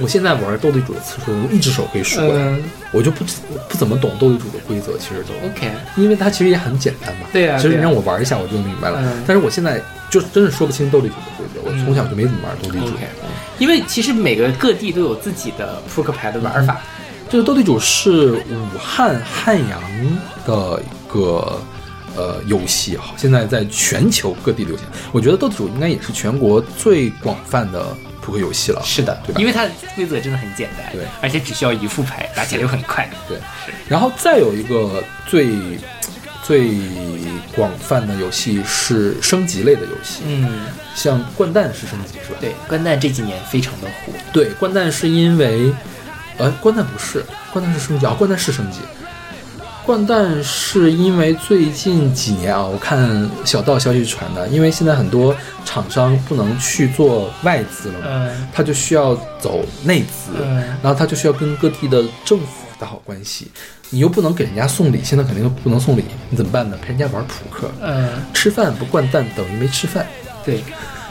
我现在玩斗地主的次数一只手可以数过来，嗯我就不不怎么懂斗地主的规则，其实都。，OK，因为它其实也很简单嘛。对啊其实你让我玩一下，我就明白了。嗯但是我现在就真的说不清斗地主的规则，我从小就没怎么玩斗地主。因为其实每个各地都有自己的扑克牌的玩法。这个斗地主是武汉汉阳的一个呃游戏，好，现在在全球各地流行。我觉得斗地主应该也是全国最广泛的扑克游戏了。是的对，吧因为它的规则真的很简单，对，而且只需要一副牌，打起来又很快。对，然后再有一个最最广泛的游戏是升级类的游戏，嗯，像掼蛋是升级是吧？对，掼蛋这几年非常的火。对，掼蛋是因为，呃，掼蛋不是，掼蛋是升级啊，掼蛋是升级。掼蛋是因为最近几年啊，我看小道消息传的，因为现在很多厂商不能去做外资了嘛，嗯他就需要走内资，嗯然后他就需要跟各地的政府打好关系，你又不能给人家送礼，现在肯定不能送礼，你怎么办呢？陪人家玩扑克，嗯，吃饭不掼蛋等于没吃饭。对，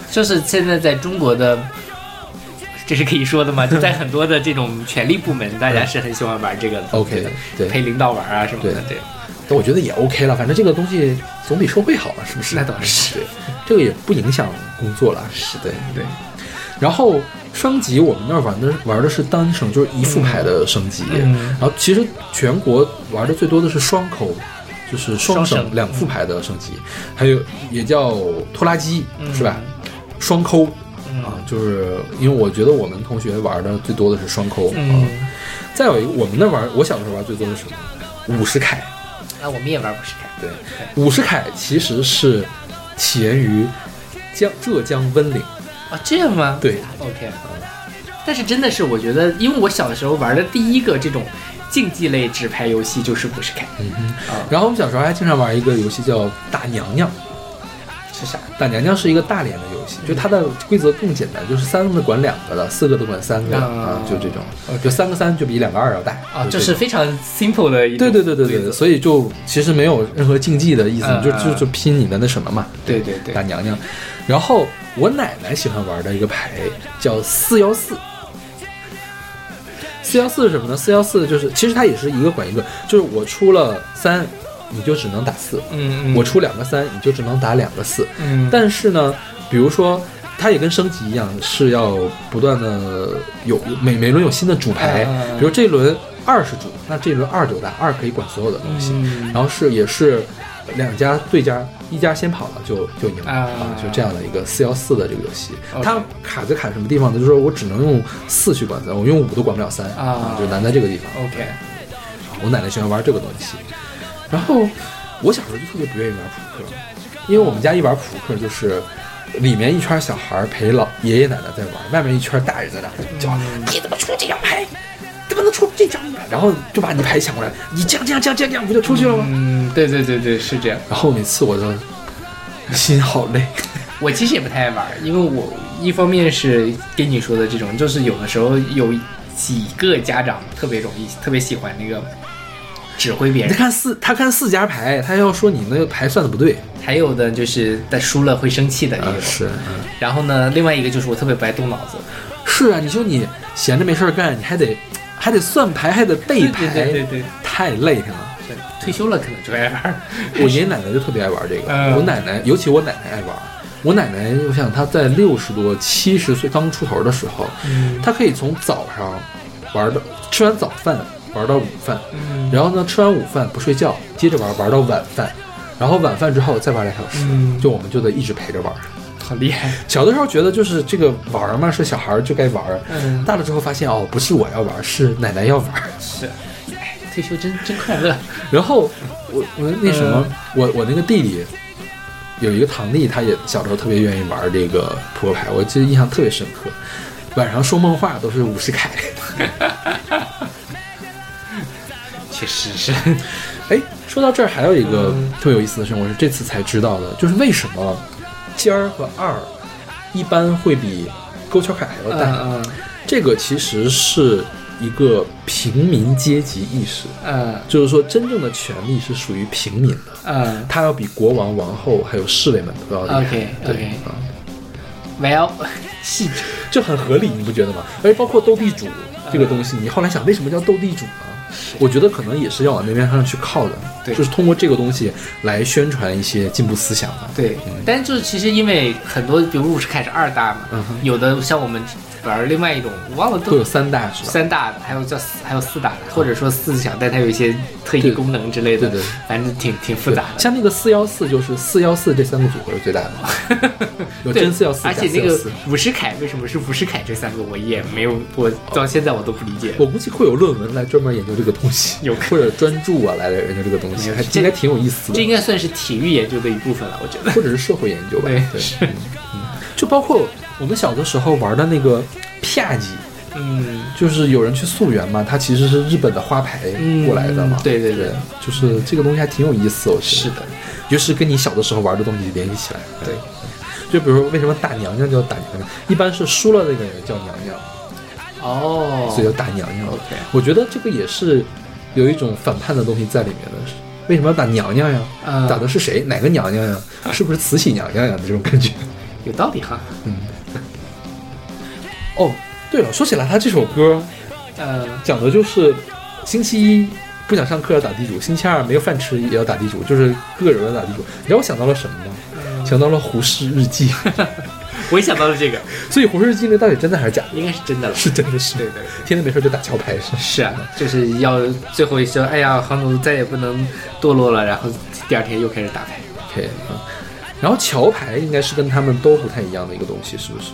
就是现在在中国的，这是可以说的吗？就在很多的这种权力部门，大家是很喜欢玩这个的。OK 的对陪领导玩啊什么的，对，但我觉得也 OK 了，反正这个东西总比收费好嘛，是不是？那倒是对，这个也不影响工作了。是对对。然后升级，我们那儿玩的玩的是单升，就是一副牌的升级。嗯然后其实全国玩的最多的是双抠，就是双双省省两副牌的升级，还有也叫拖拉机，嗯是吧？双抠。嗯啊，就是因为我觉得我们同学玩的最多的是双扣，嗯啊，再有一个我们那玩，我小时候玩最多的是什么？五十凯，啊，我们也玩五十凯。对，五十凯其实是起源于江浙江温岭，啊，这样吗？对，OK。但是真的是，我觉得，因为我小的时候玩的第一个这种竞技类纸牌游戏就是五十凯。嗯哼啊，然后我们小时候还经常玩一个游戏叫打娘娘，是啥？打娘娘是一个大连的游戏，就它的规则更简单，就是三个管两个的，四个的管三个的啊啊，就这种，就三个三就比两个二要大啊，就这是非常 simple 的一对对对对对所以就其实没有任何竞技的意思，嗯就就嗯就拼你的那什么嘛，对对对打娘娘。然后我奶奶喜欢玩的一个牌叫四幺四。四幺四是什么呢？四幺四就是其实它也是一个管一个，就是我出了三，你就只能打四；嗯嗯，我出两个三，你就只能打两个四。嗯，但是呢，比如说，它也跟升级一样，是要不断的有每每轮有新的主牌，比如这一轮二是主，那这一轮二就大，二可以管所有的东西，嗯。然后是也是两家对家，一家先跑了就就赢了啊。就这样的一个四幺四的这个游戏它卡就卡什么地方呢？就是说我只能用四去管三，我用五都管不了三啊。就难在这个地方。OK，我奶奶喜欢玩这个东西，然后我小时候就特别不愿意玩扑克，因为我们家一玩扑克就是里面一圈小孩陪老爷爷奶奶在玩，外面一圈大人在那儿叫、你怎么出这张牌？怎么能出这张牌？然后就把你牌抢过来，你这样这样这样这样这样不就出去了吗？嗯，对对对对，是这样。然后每次我都心好累，我其实也不太爱玩，因为我一方面是跟你说的这种，就是有的时候有几个家长特别容易特别喜欢那个指挥别人。他看四，他看四家牌，他要说你那个牌算的不对，还有的就是在输了会生气的也有。是，嗯，然后呢，另外一个就是我特别不爱动脑子，是啊，你说你闲着没事儿干，你还得还得算牌，还得背牌，对对对对太累挺了。退休了可能就爱玩儿。我爷爷奶奶就特别爱玩这个，嗯我奶奶，尤其我奶奶爱玩。我奶奶，我想她在六十多、七十岁刚出头的时候，嗯她可以从早上玩到吃完早饭玩到午饭，嗯然后呢吃完午饭不睡觉，接着玩玩到晚饭，然后晚饭之后再玩俩小时，嗯就我们就得一直陪着玩。好厉害。小的时候觉得就是这个玩嘛，是小孩就该玩，嗯大了之后发现哦，不是我要玩，是奶奶要玩。是，哎，退休真真快乐。然后我我那什么，嗯我我那个弟弟有一个堂弟，他也小时候特别愿意玩这个扑克牌，我记得印象特别深刻。晚上说梦话都是五十凯。确实是。哎，说到这儿还有一个嗯特别有意思的事情，我是这次才知道的，就是为什么尖儿和二一般会比勾圈凯还要大。嗯这个其实是一个平民阶级意识，嗯就是说真正的权利是属于平民的。嗯他要比国王、王后还有侍卫们都要厉害。OK，对 OK 啊，，Well，细致。这很合理，你不觉得吗？而且包括斗地主这个东西，你后来想为什么叫斗地主呢？我觉得可能也是要往那边上去靠的，对就是通过这个东西来宣传一些进步思想的。对，但就是其实因为很多，比如五十开始二大嘛，有的像我们玩另外一种，我忘了都有三大是吧？三大的，还有叫还有四大的，或者说四小，但它有一些特异功能之类的，对对反正挺挺复杂的。像那个四幺四，就是四幺四这三个组合是最大的，有对真四幺四，而且那个假414五十凯为什么是五十凯这三个，我也没有，我到现在我都不理解。我估计会有论文来专门研究这个东西，有 或者专注啊来研究这个东西，有还应该挺有意思的这应。该算是体育研究的一部分了，我觉得。或者是社会研究吧。对对，是嗯嗯，就包括我们小的时候玩的那个啪叽，嗯，就是有人去溯源嘛，它其实是日本的花牌过来的嘛。嗯对对对就是这个东西还挺有意思，我觉得。是的，就是跟你小的时候玩的东西联系起来。对，就比如说为什么打娘娘叫打娘娘，一般是输了那个人叫娘娘，哦，所以叫打娘娘。OK 我觉得这个也是有一种反叛的东西在里面的。为什么要打娘娘呀？嗯打的是谁？哪个娘娘呀？是不是慈禧娘娘呀？这种感觉。有道理哈。哦，对了，说起来，他这首歌呃，讲的就是星期一不想上课要打地主，星期二没有饭吃也要打地主，就是个人要打地主。你知道我想到了什么吗？想到了《胡适日记 》，我也想到了这个，所以《胡适日记》那到底真的还是假的？应该是真的了。是真的是，对对对天天没事就打桥牌是。是啊，就是要最后一说，哎呀，黄总再也不能堕落了，然后第二天又开始打牌。OK 啊，然后桥牌应该是跟他们都不太一样的一个东西，是不是？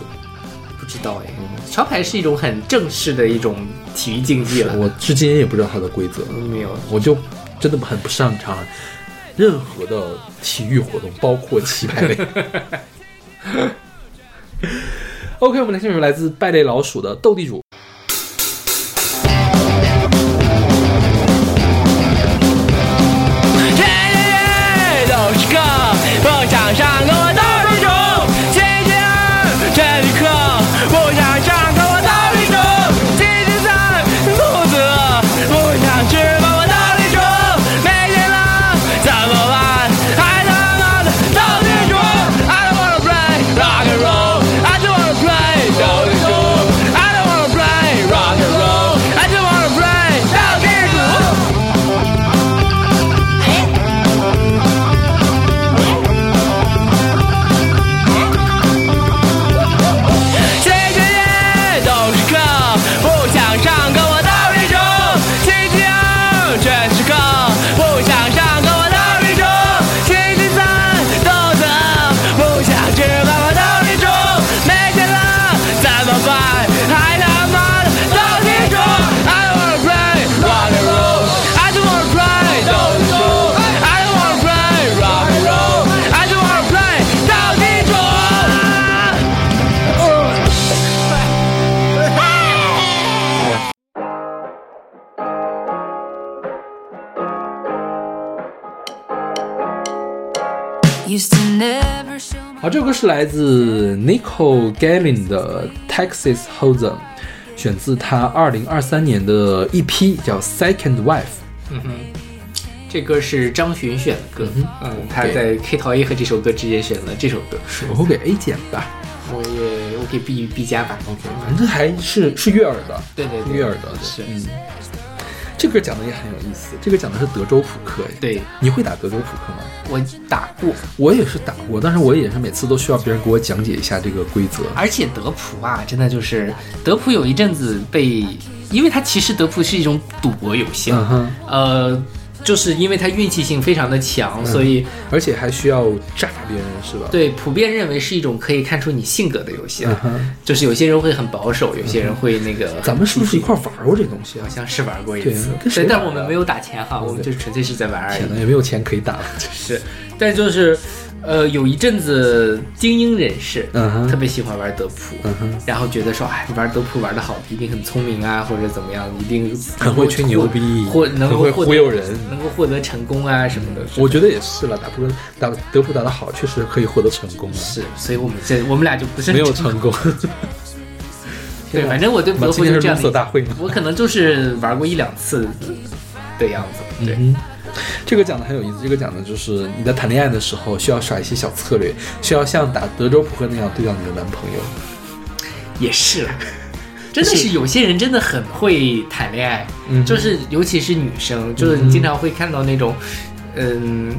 不知道哎，桥牌是一种很正式的一种体育竞技了。我至今也不知道它的规则，没有，我就真的很不擅长任何的体育活动，包括棋牌类。OK，我们来听一首来自败类老鼠的《斗地主》。歌是来自 Nicole Gallin 的 Texas Hold'em，选自他二零二三年的 EP 叫 Second Wife。嗯哼，这歌是张巡选的歌，嗯，他在 K 桃 A 和这首歌之间选了这首歌，是我给 A 减吧。我也我给 B B 加吧。OK，反正还是是悦耳的，对对对悦耳的，是嗯。这个讲的也很有意思，这个讲的是德州扑克。哎，对你会打德州扑克吗？我打过，我也是打过，但是我也是每次都需要别人给我讲解一下这个规则。而且德扑啊，真的就是德扑有一阵子被，因为它其实德扑是一种赌博游戏，嗯哼，呃，就是因为他运气性非常的强，所以而且还需要炸别人，是吧？，对普遍认为是一种可以看出你性格的游戏。嗯，就是有些人会很保守，有些人会那个。咱们是不是一块玩过这东西啊好？像是玩过一次，跟谁对，但我们没有打钱哈，我们就纯粹是在玩而已也没有钱可以打了。是，但就是，呃，有一阵子精英人士，嗯哼特别喜欢玩德扑，嗯哼然后觉得说，哎，玩德扑玩的好，一定很聪明啊，或者怎么样，一定很会吹牛逼或能会够忽悠人能够获得成功啊什么的。我觉得也是了，打扑克打德扑打的好，确实可以获得成功啊。是，所以我们这我们俩就不是没有成功。对，反正我对德扑就是就这样的，大会吗？我可能就是玩过一两次的样子。对，嗯，这个讲的很有意思。这个讲的就是你在谈恋爱的时候需要耍一些小策略，需要像打德州扑克那样对到你的男朋友。也是。真的是有些人真的很会谈恋爱，嗯就是尤其是女生，就是你经常会看到那种，嗯，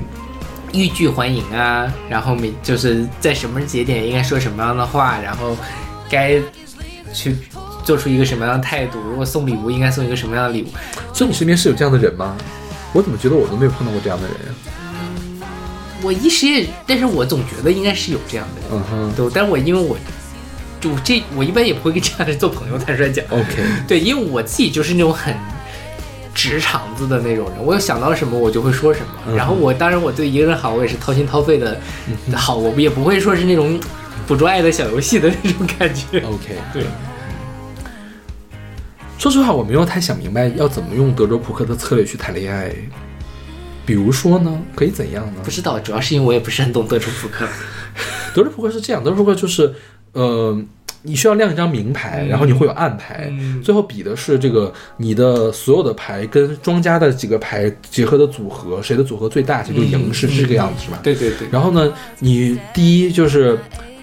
欲拒还迎啊，然后每就是在什么节点应该说什么样的话，然后该去做出一个什么样的态度，如果送礼物应该送一个什么样的礼物，所以你身边是有这样的人吗？我怎么觉得我都没有碰到过这样的人呀、我一时也，但是我总觉得应该是有这样的人，嗯哼。对，但我因为我就这我一般也不会跟这样的人做朋友，坦率讲，，OK，对，因为我自己就是那种很直肠子的那种人，我有想到什么我就会说什么。嗯然后我当然我对一个人好，我也是掏心掏肺的好，我也不会说是那种捕捉爱的小游戏的那种感觉。OK，对，说实话，我没有太想明白要怎么用德州扑克的策略去谈恋爱。比如说呢，可以怎样呢不？知道，主要是因为我也不是很懂德州扑克。德州扑克是这样，德州扑克就是，呃，你需要亮一张明牌，然后你会有暗牌，嗯最后比的是这个你的所有的牌跟庄家的几个牌结合的组合，谁的组合最大谁就赢，是是这个样子是吧？对对对，然后呢，你第一就是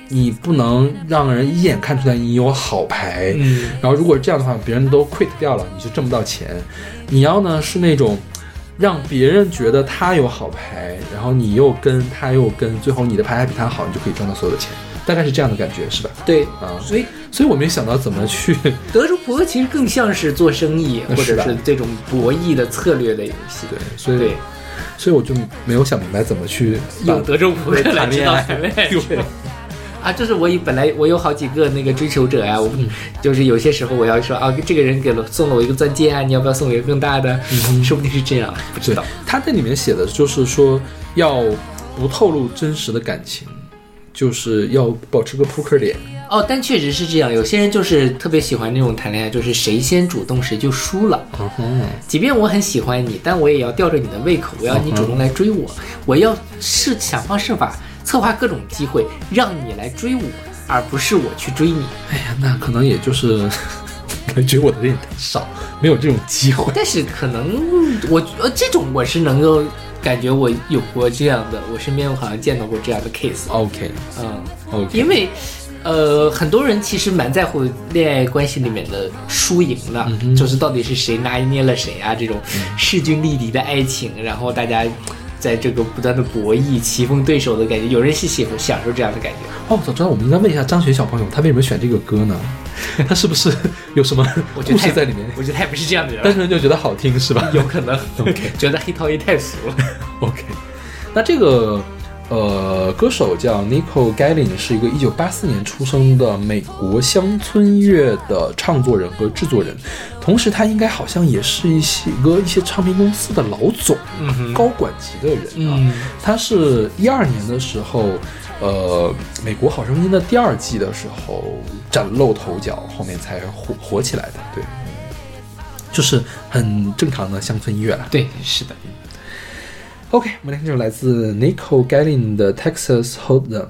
你不能让人一眼看出来你有好牌，嗯。然后如果这样的话，别人都 quit 掉了，你就挣不到钱。你要呢是那种让别人觉得他有好牌，然后你又跟他又跟，最后你的牌还比他好，你就可以赚到所有的钱，大概是这样的感觉，是吧？对。啊。所以所以我没想到怎么去，德州扑克其实更像是做生意 或者是这种博弈的策略类游戏。对，所以对，所以我就没有想明白怎么去用德州扑克来知谈恋爱 啊，就是我以本来我有好几个那个追求者呀、我嗯就是有些时候我要说啊，这个人给了送了我一个钻戒啊，你要不要送我一个更大的？说不定是这样，不知道。，他在里面写的就是说要不透露真实的感情，就是要保持个扑克脸。哦，但确实是这样，有些人就是特别喜欢那种谈恋爱，就是谁先主动谁就输了。嗯哼，即便我很喜欢你，但我也要吊着你的胃口，我要你主动来追我，我要是想方设法策划各种机会让你来追我，而不是我去追你。哎呀，那可能也就是 感觉我的人也太少，没有这种机会。但是可能我呃这种我是能够感觉我有过这样的，我身边我好像见到过这样的 case。OK 嗯，OK，因为呃很多人其实蛮在乎恋爱关系里面的输赢的，就是到底是谁拿捏了谁啊这种势均力敌的爱情，然后大家。在这个不断的博弈、棋逢对手的感觉，有人是喜欢享受这样的感觉。哦，早知道我们应该问一下张学小朋友，他为什么选这个歌呢？他是不是有什么故事在里面？我觉得他也不是这样的人单，纯就觉得好听是吧？有可能 OK 觉得黑桃 A 太俗了。OK，那这个呃歌手叫 Nicole Galin，是一个1984年出生的美国乡村乐的唱作人和制作人，同时他应该好像也是一些个一些唱片公司的老总，高管级的人啊。嗯他是一二年的时候，呃，美国好声音的第二季的时候崭露头角，后面才火火起来的，对。就是很正常的乡村音乐了。对，是的。OK，我们来听这首来自 Nico Galin 的 Texas Hold'em。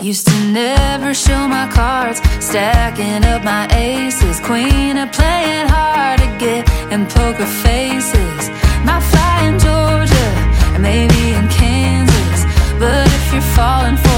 Used to never wanna show my cards, stacking up my aces. Queen of playing hard to get in poker faces. Might fly in Georgia, and maybe in Kansas. But if you're falling for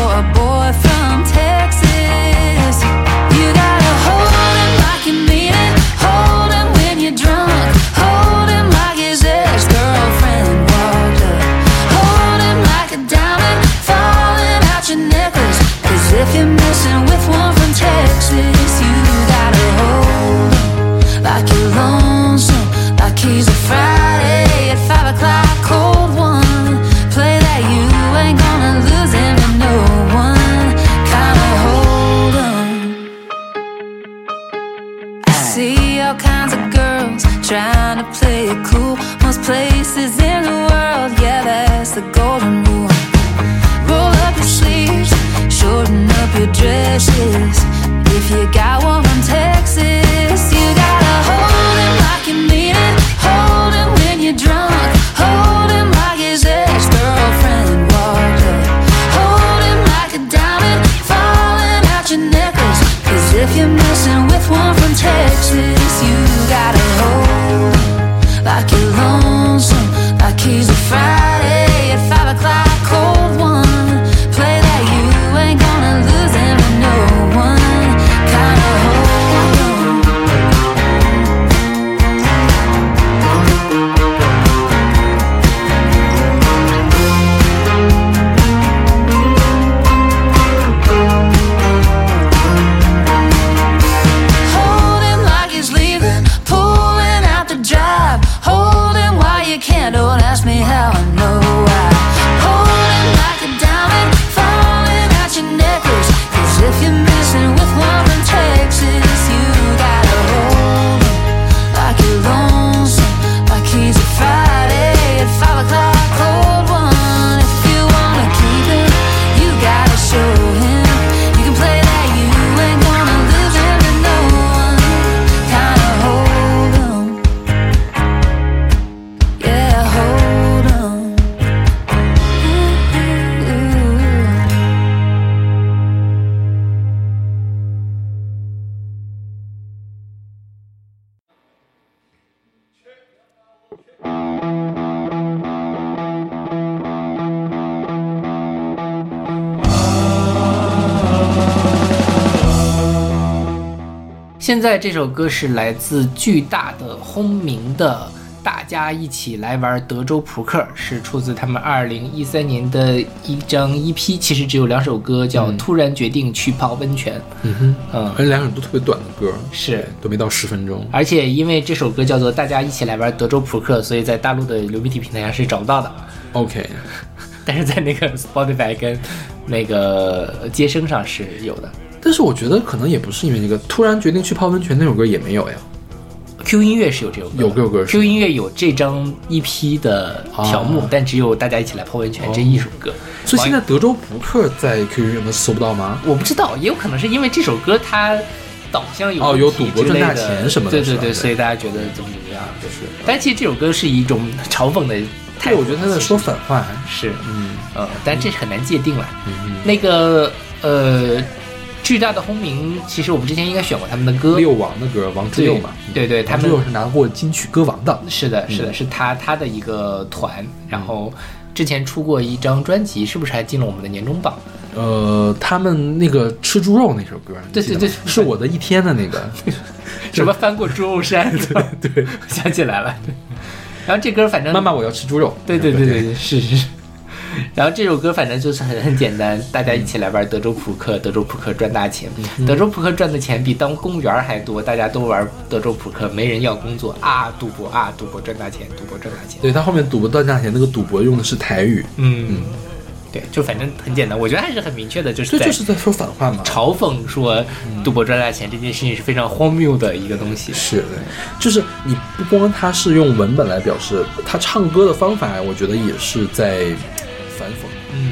If you got 现在这首歌是来自巨大的轰鸣的。大家一起来玩德州扑克，是出自他们二零一三年的一张 EP，其实只有两首歌，叫《突然决定去泡温泉》。嗯哼，嗯而且两首都特别短的歌，是都没到十分钟。而且因为这首歌叫做《大家一起来玩德州扑克》，所以在大陆的流媒体平台上是找不到的。OK，但是在那个 Spotify 跟那个接生上是有的。但是我觉得可能也不是因为那个突然决定去泡温泉那首歌也没有呀。Q 音乐是有这首歌，有这首歌是 Q 音乐有这张 EP 的条目，啊但只有大家一起来泡温泉这一首歌。所以现在德州扑克在 QQ 上能搜不到吗？我不知道，也有可能是因为这首歌它导向有哦有赌博赚大钱什么的对对对，所以大家觉得怎么怎么样，就是，但其实这首歌是一种嘲讽的态对，度。我觉得他在说反话。是，嗯呃，但这是很难界定了。嗯那个呃，巨大的轰鸣，其实我们之前应该选过他们的歌，六王的歌，王之对佑嘛，对对，他们王之佑是拿过金曲歌王的。是的，是的，嗯是他他的一个团，然后之前出过一张专辑，是不是还进了我们的年终榜？呃，他们那个吃猪肉那首歌，对对对是我的一天的那个，什么翻过猪肉山？对 对，想起来了。然后这歌反正妈妈我要吃猪肉。对对对对对，是是。然后这首歌反正就是很很简单，大家一起来玩德州扑克，德州扑克赚大钱，德州扑克赚的钱比当公务员还多，大家都玩德州扑克，没人要工作啊，赌博啊，赌博赚大钱，赌博赚大钱。对他后面赌博赚大钱，那个赌博用的是台语，嗯，对，就反正很简单，我觉得还是很明确的，就是这就是在说反话嘛。嘲讽说赌博赚大钱这件事情是非常荒谬的一个东西。是的，就是你不光他是用文本来表示，他唱歌的方法，我觉得也是在反讽。嗯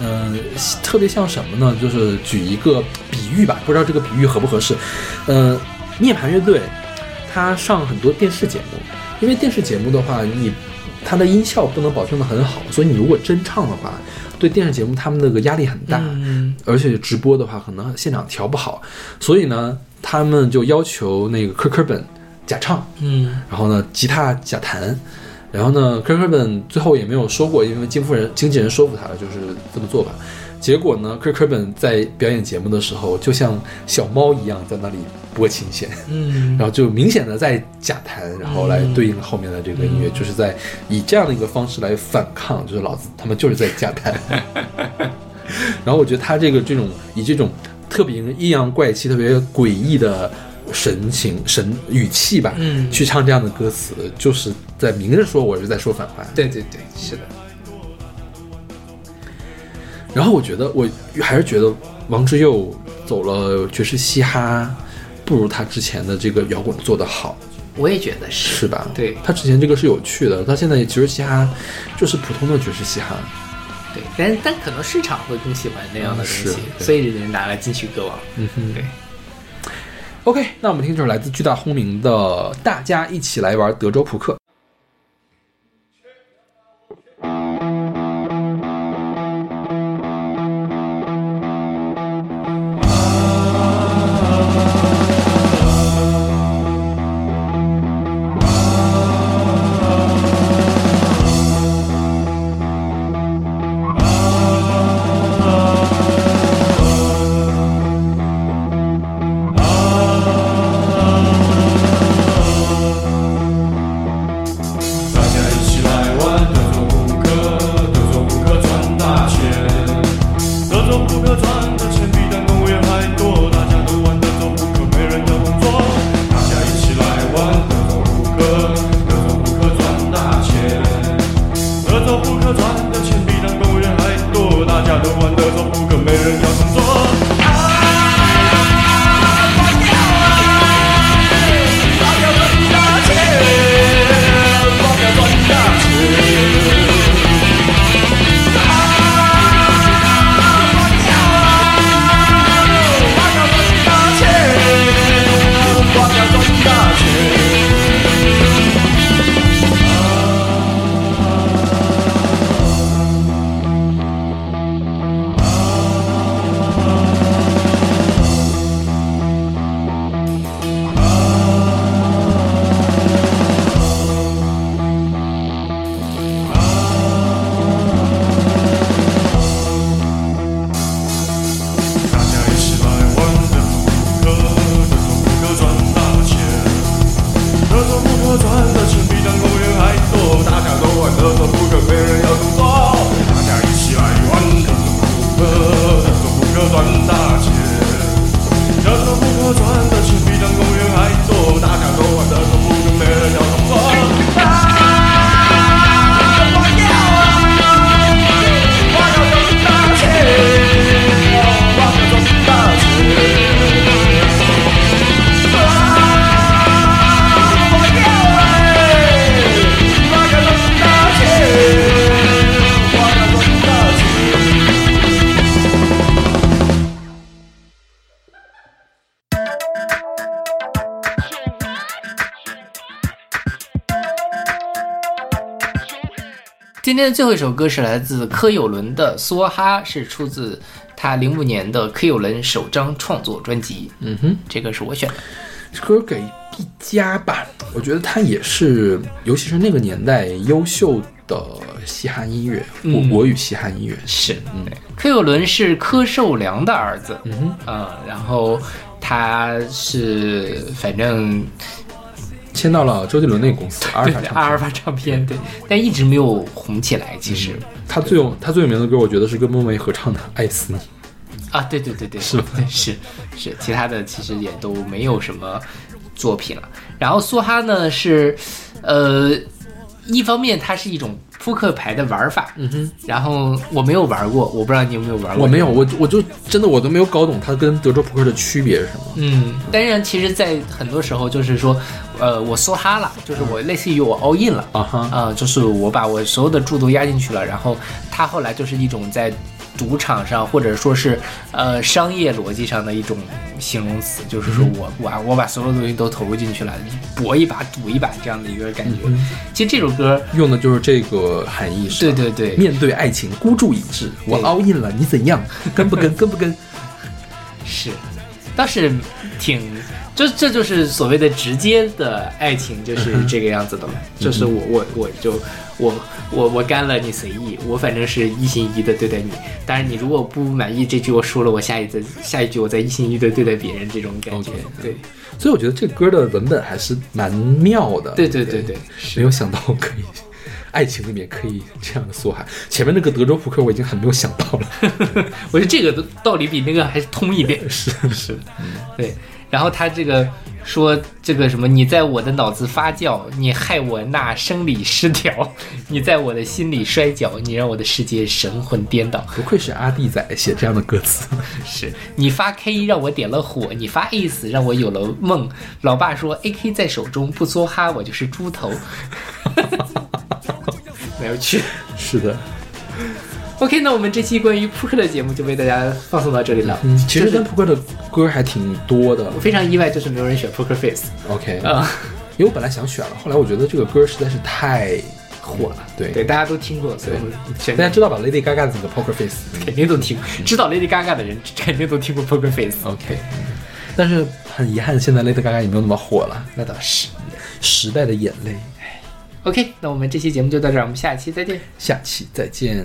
呃、特别像什么呢？就是举一个比喻吧，不知道这个比喻合不合适。呃，涅槃乐队，他上很多电视节目，因为电视节目的话，你它的音效不能保证的很好，所以你如果真唱的话，对电视节目他们那个压力很大，嗯而且直播的话可能现场调不好，所以呢，他们就要求那个科科本假唱，嗯然后呢，吉他假弹，然后呢，科科本最后也没有说过，因为经夫人经纪人说服他了，就是这么做吧。结果呢，科科本在表演节目的时候，就像小猫一样在那里拨琴弦，嗯然后就明显的在假弹，然后来对应后面的这个音乐，就是在以这样的一个方式来反抗，就是老子他们就是在假弹。然后我觉得他这个这种以这种特别阴阳怪气、特别诡异的神情、神语气吧，嗯去唱这样的歌词，就是在明着说我是在说反话。对对对，是的，然后我觉得我还是觉得王之佑走了爵士嘻哈，不如他之前的这个摇滚做得好。我也觉得是。是吧？对他之前这个是有趣的，他现在爵士嘻哈就是普通的爵士嘻哈。对，但但可能市场会更喜欢那样的东西所以人家拿来金曲歌王。嗯哼对。OK，那我们听这首来自巨大轰鸣的《大家一起来玩德州扑克》。天的最后一首歌是来自柯有伦的《梭哈》，是出自他零五年的柯有伦首张创作专辑。嗯哼，这个是我选的。这歌给毕加吧，我觉得他也是，尤其是那个年代优秀的嘻哈音乐，国嗯国语嘻哈音乐。是，嗯，柯有伦是柯受良的儿子，嗯哼，嗯，然后他是反正签到了周杰伦那个公司阿尔法唱片阿尔法唱片，对，但一直没有红起来。其实、他最有他最有名的歌，我觉得是跟孟梅合唱的《爱死你》。啊，对对对对，是 对是是，其他的其实也都没有什么作品了。然后梭哈呢是，呃，一方面它是一种扑克牌的玩法，嗯哼，然后我没有玩过，我不知道你有没有玩过。我没有，我我就真的我都没有搞懂它跟德州扑克的区别是什么。嗯，当然，其实，在很多时候就是说，呃，我梭哈了，就是我类似于我 all in 了啊哈，啊、就是我把我所有的注都压进去了，然后它后来就是一种在赌场上或者说是呃商业逻辑上的一种形容词，就是说我我我把所有东西都投入进去了，搏一把赌一把这样的一个感觉。其实这首歌，用的就是这个含义是？对对对，面对爱情孤注一掷，我 all in 了，你怎样？跟不跟？跟 不跟？是，倒是挺，这这就是所谓的直接的爱情，就是这个样子的了。就是我我我就我我我干了，你随意，我反正是一心一意的对待你。当然，你如果不满意这句我说了，我下一次下一句我再一心一意的对待别人，这种感觉。对所以我觉得这歌的文本还是蛮妙的。对对对对，没有想到可以，爱情里面可以这样的梭哈。前面那个德州扑克我已经很没有想到了。我觉得这个道理比那个还是通一点。是是，对，然后他这个说这个什么，你在我的脑子发酵，你害我那生理失调，你在我的心里摔跤，你让我的世界神魂颠倒。不愧是阿弟仔写这样的歌词。是你发 K 让我点了火，你发 Ace 让我有了梦。老爸说 AK 在手中不梭哈，我就是猪头。没有去。是的，OK，那我们这期关于扑克的节目就为大家放送到这里了。嗯，其实跟扑克的歌还挺多的我。非常意外，就是没有人选 Poker Face OK，啊、因为我本来想选了，后来我觉得这个歌实在是太火了。对对，大家都听过，所以我们选大家知道吧？Lady Gaga 的那个 Poker Face。肯定都听，知道 Lady Gaga 的人肯定都听过 Poker Face。OK，但是很遗憾，现在 Lady Gaga 也没有那么火了。那倒是。时代的眼泪，OK，那我们这期节目就到这儿，我们下期再见。下期再见。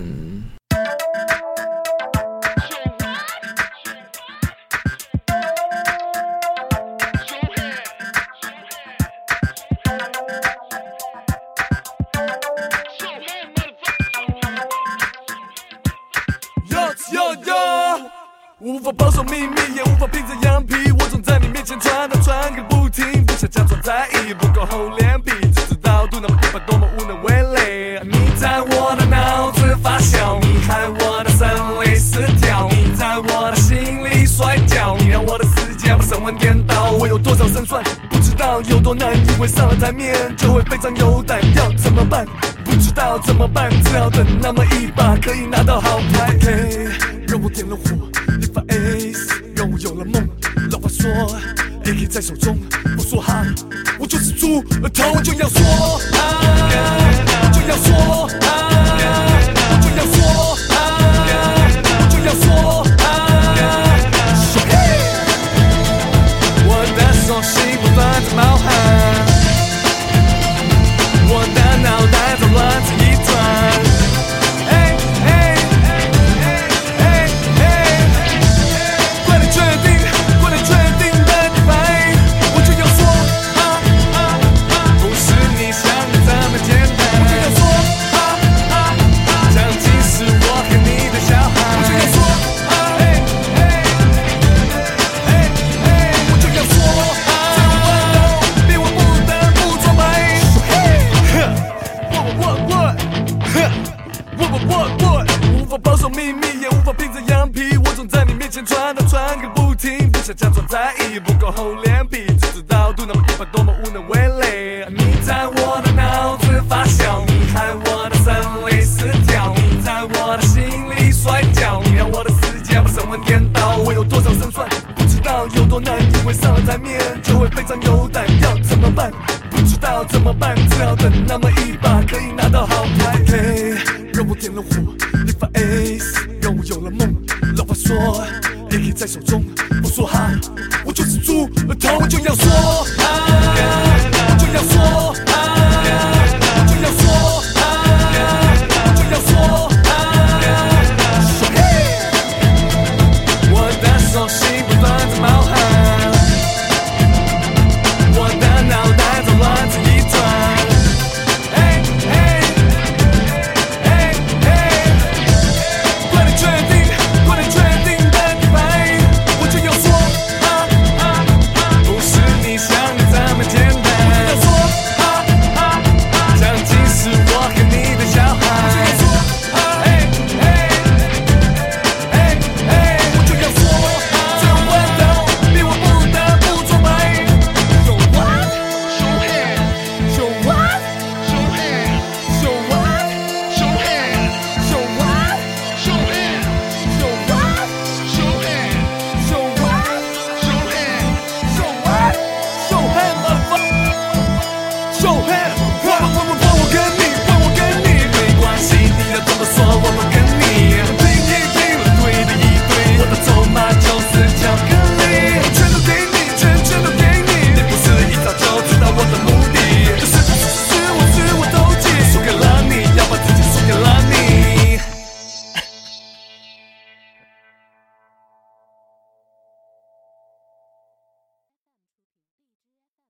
法保守秘密，也无法披着羊皮。我总在你面前传啊传个不停，不想假装在意，不够厚脸皮，只知道度那么一百，多么无能为力。你在我的脑子发酵，你害我的生理失调，你在我的心里摔跤，你让我的世界把神魂颠倒。我有多少胜算，不知道有多难，以为上了台面就会非常有胆，要怎么办？不知道怎么办，只好等那么一把，可以拿到好牌。K，让我点了火，在手中，不说哈，我就是猪头，我就要说，我就要说个不停，不想假装在意，不够厚脸皮，只知道度那么一把，多么无能为力。你在我的脑子发酵，你害我的生理失调，你在我的心里摔跤，你让我的世界把神魂颠倒。我有多少胜算，不知道有多难，以为上了台面就会非常有胆，要怎么办？不知道怎么办，只好等那么一就要说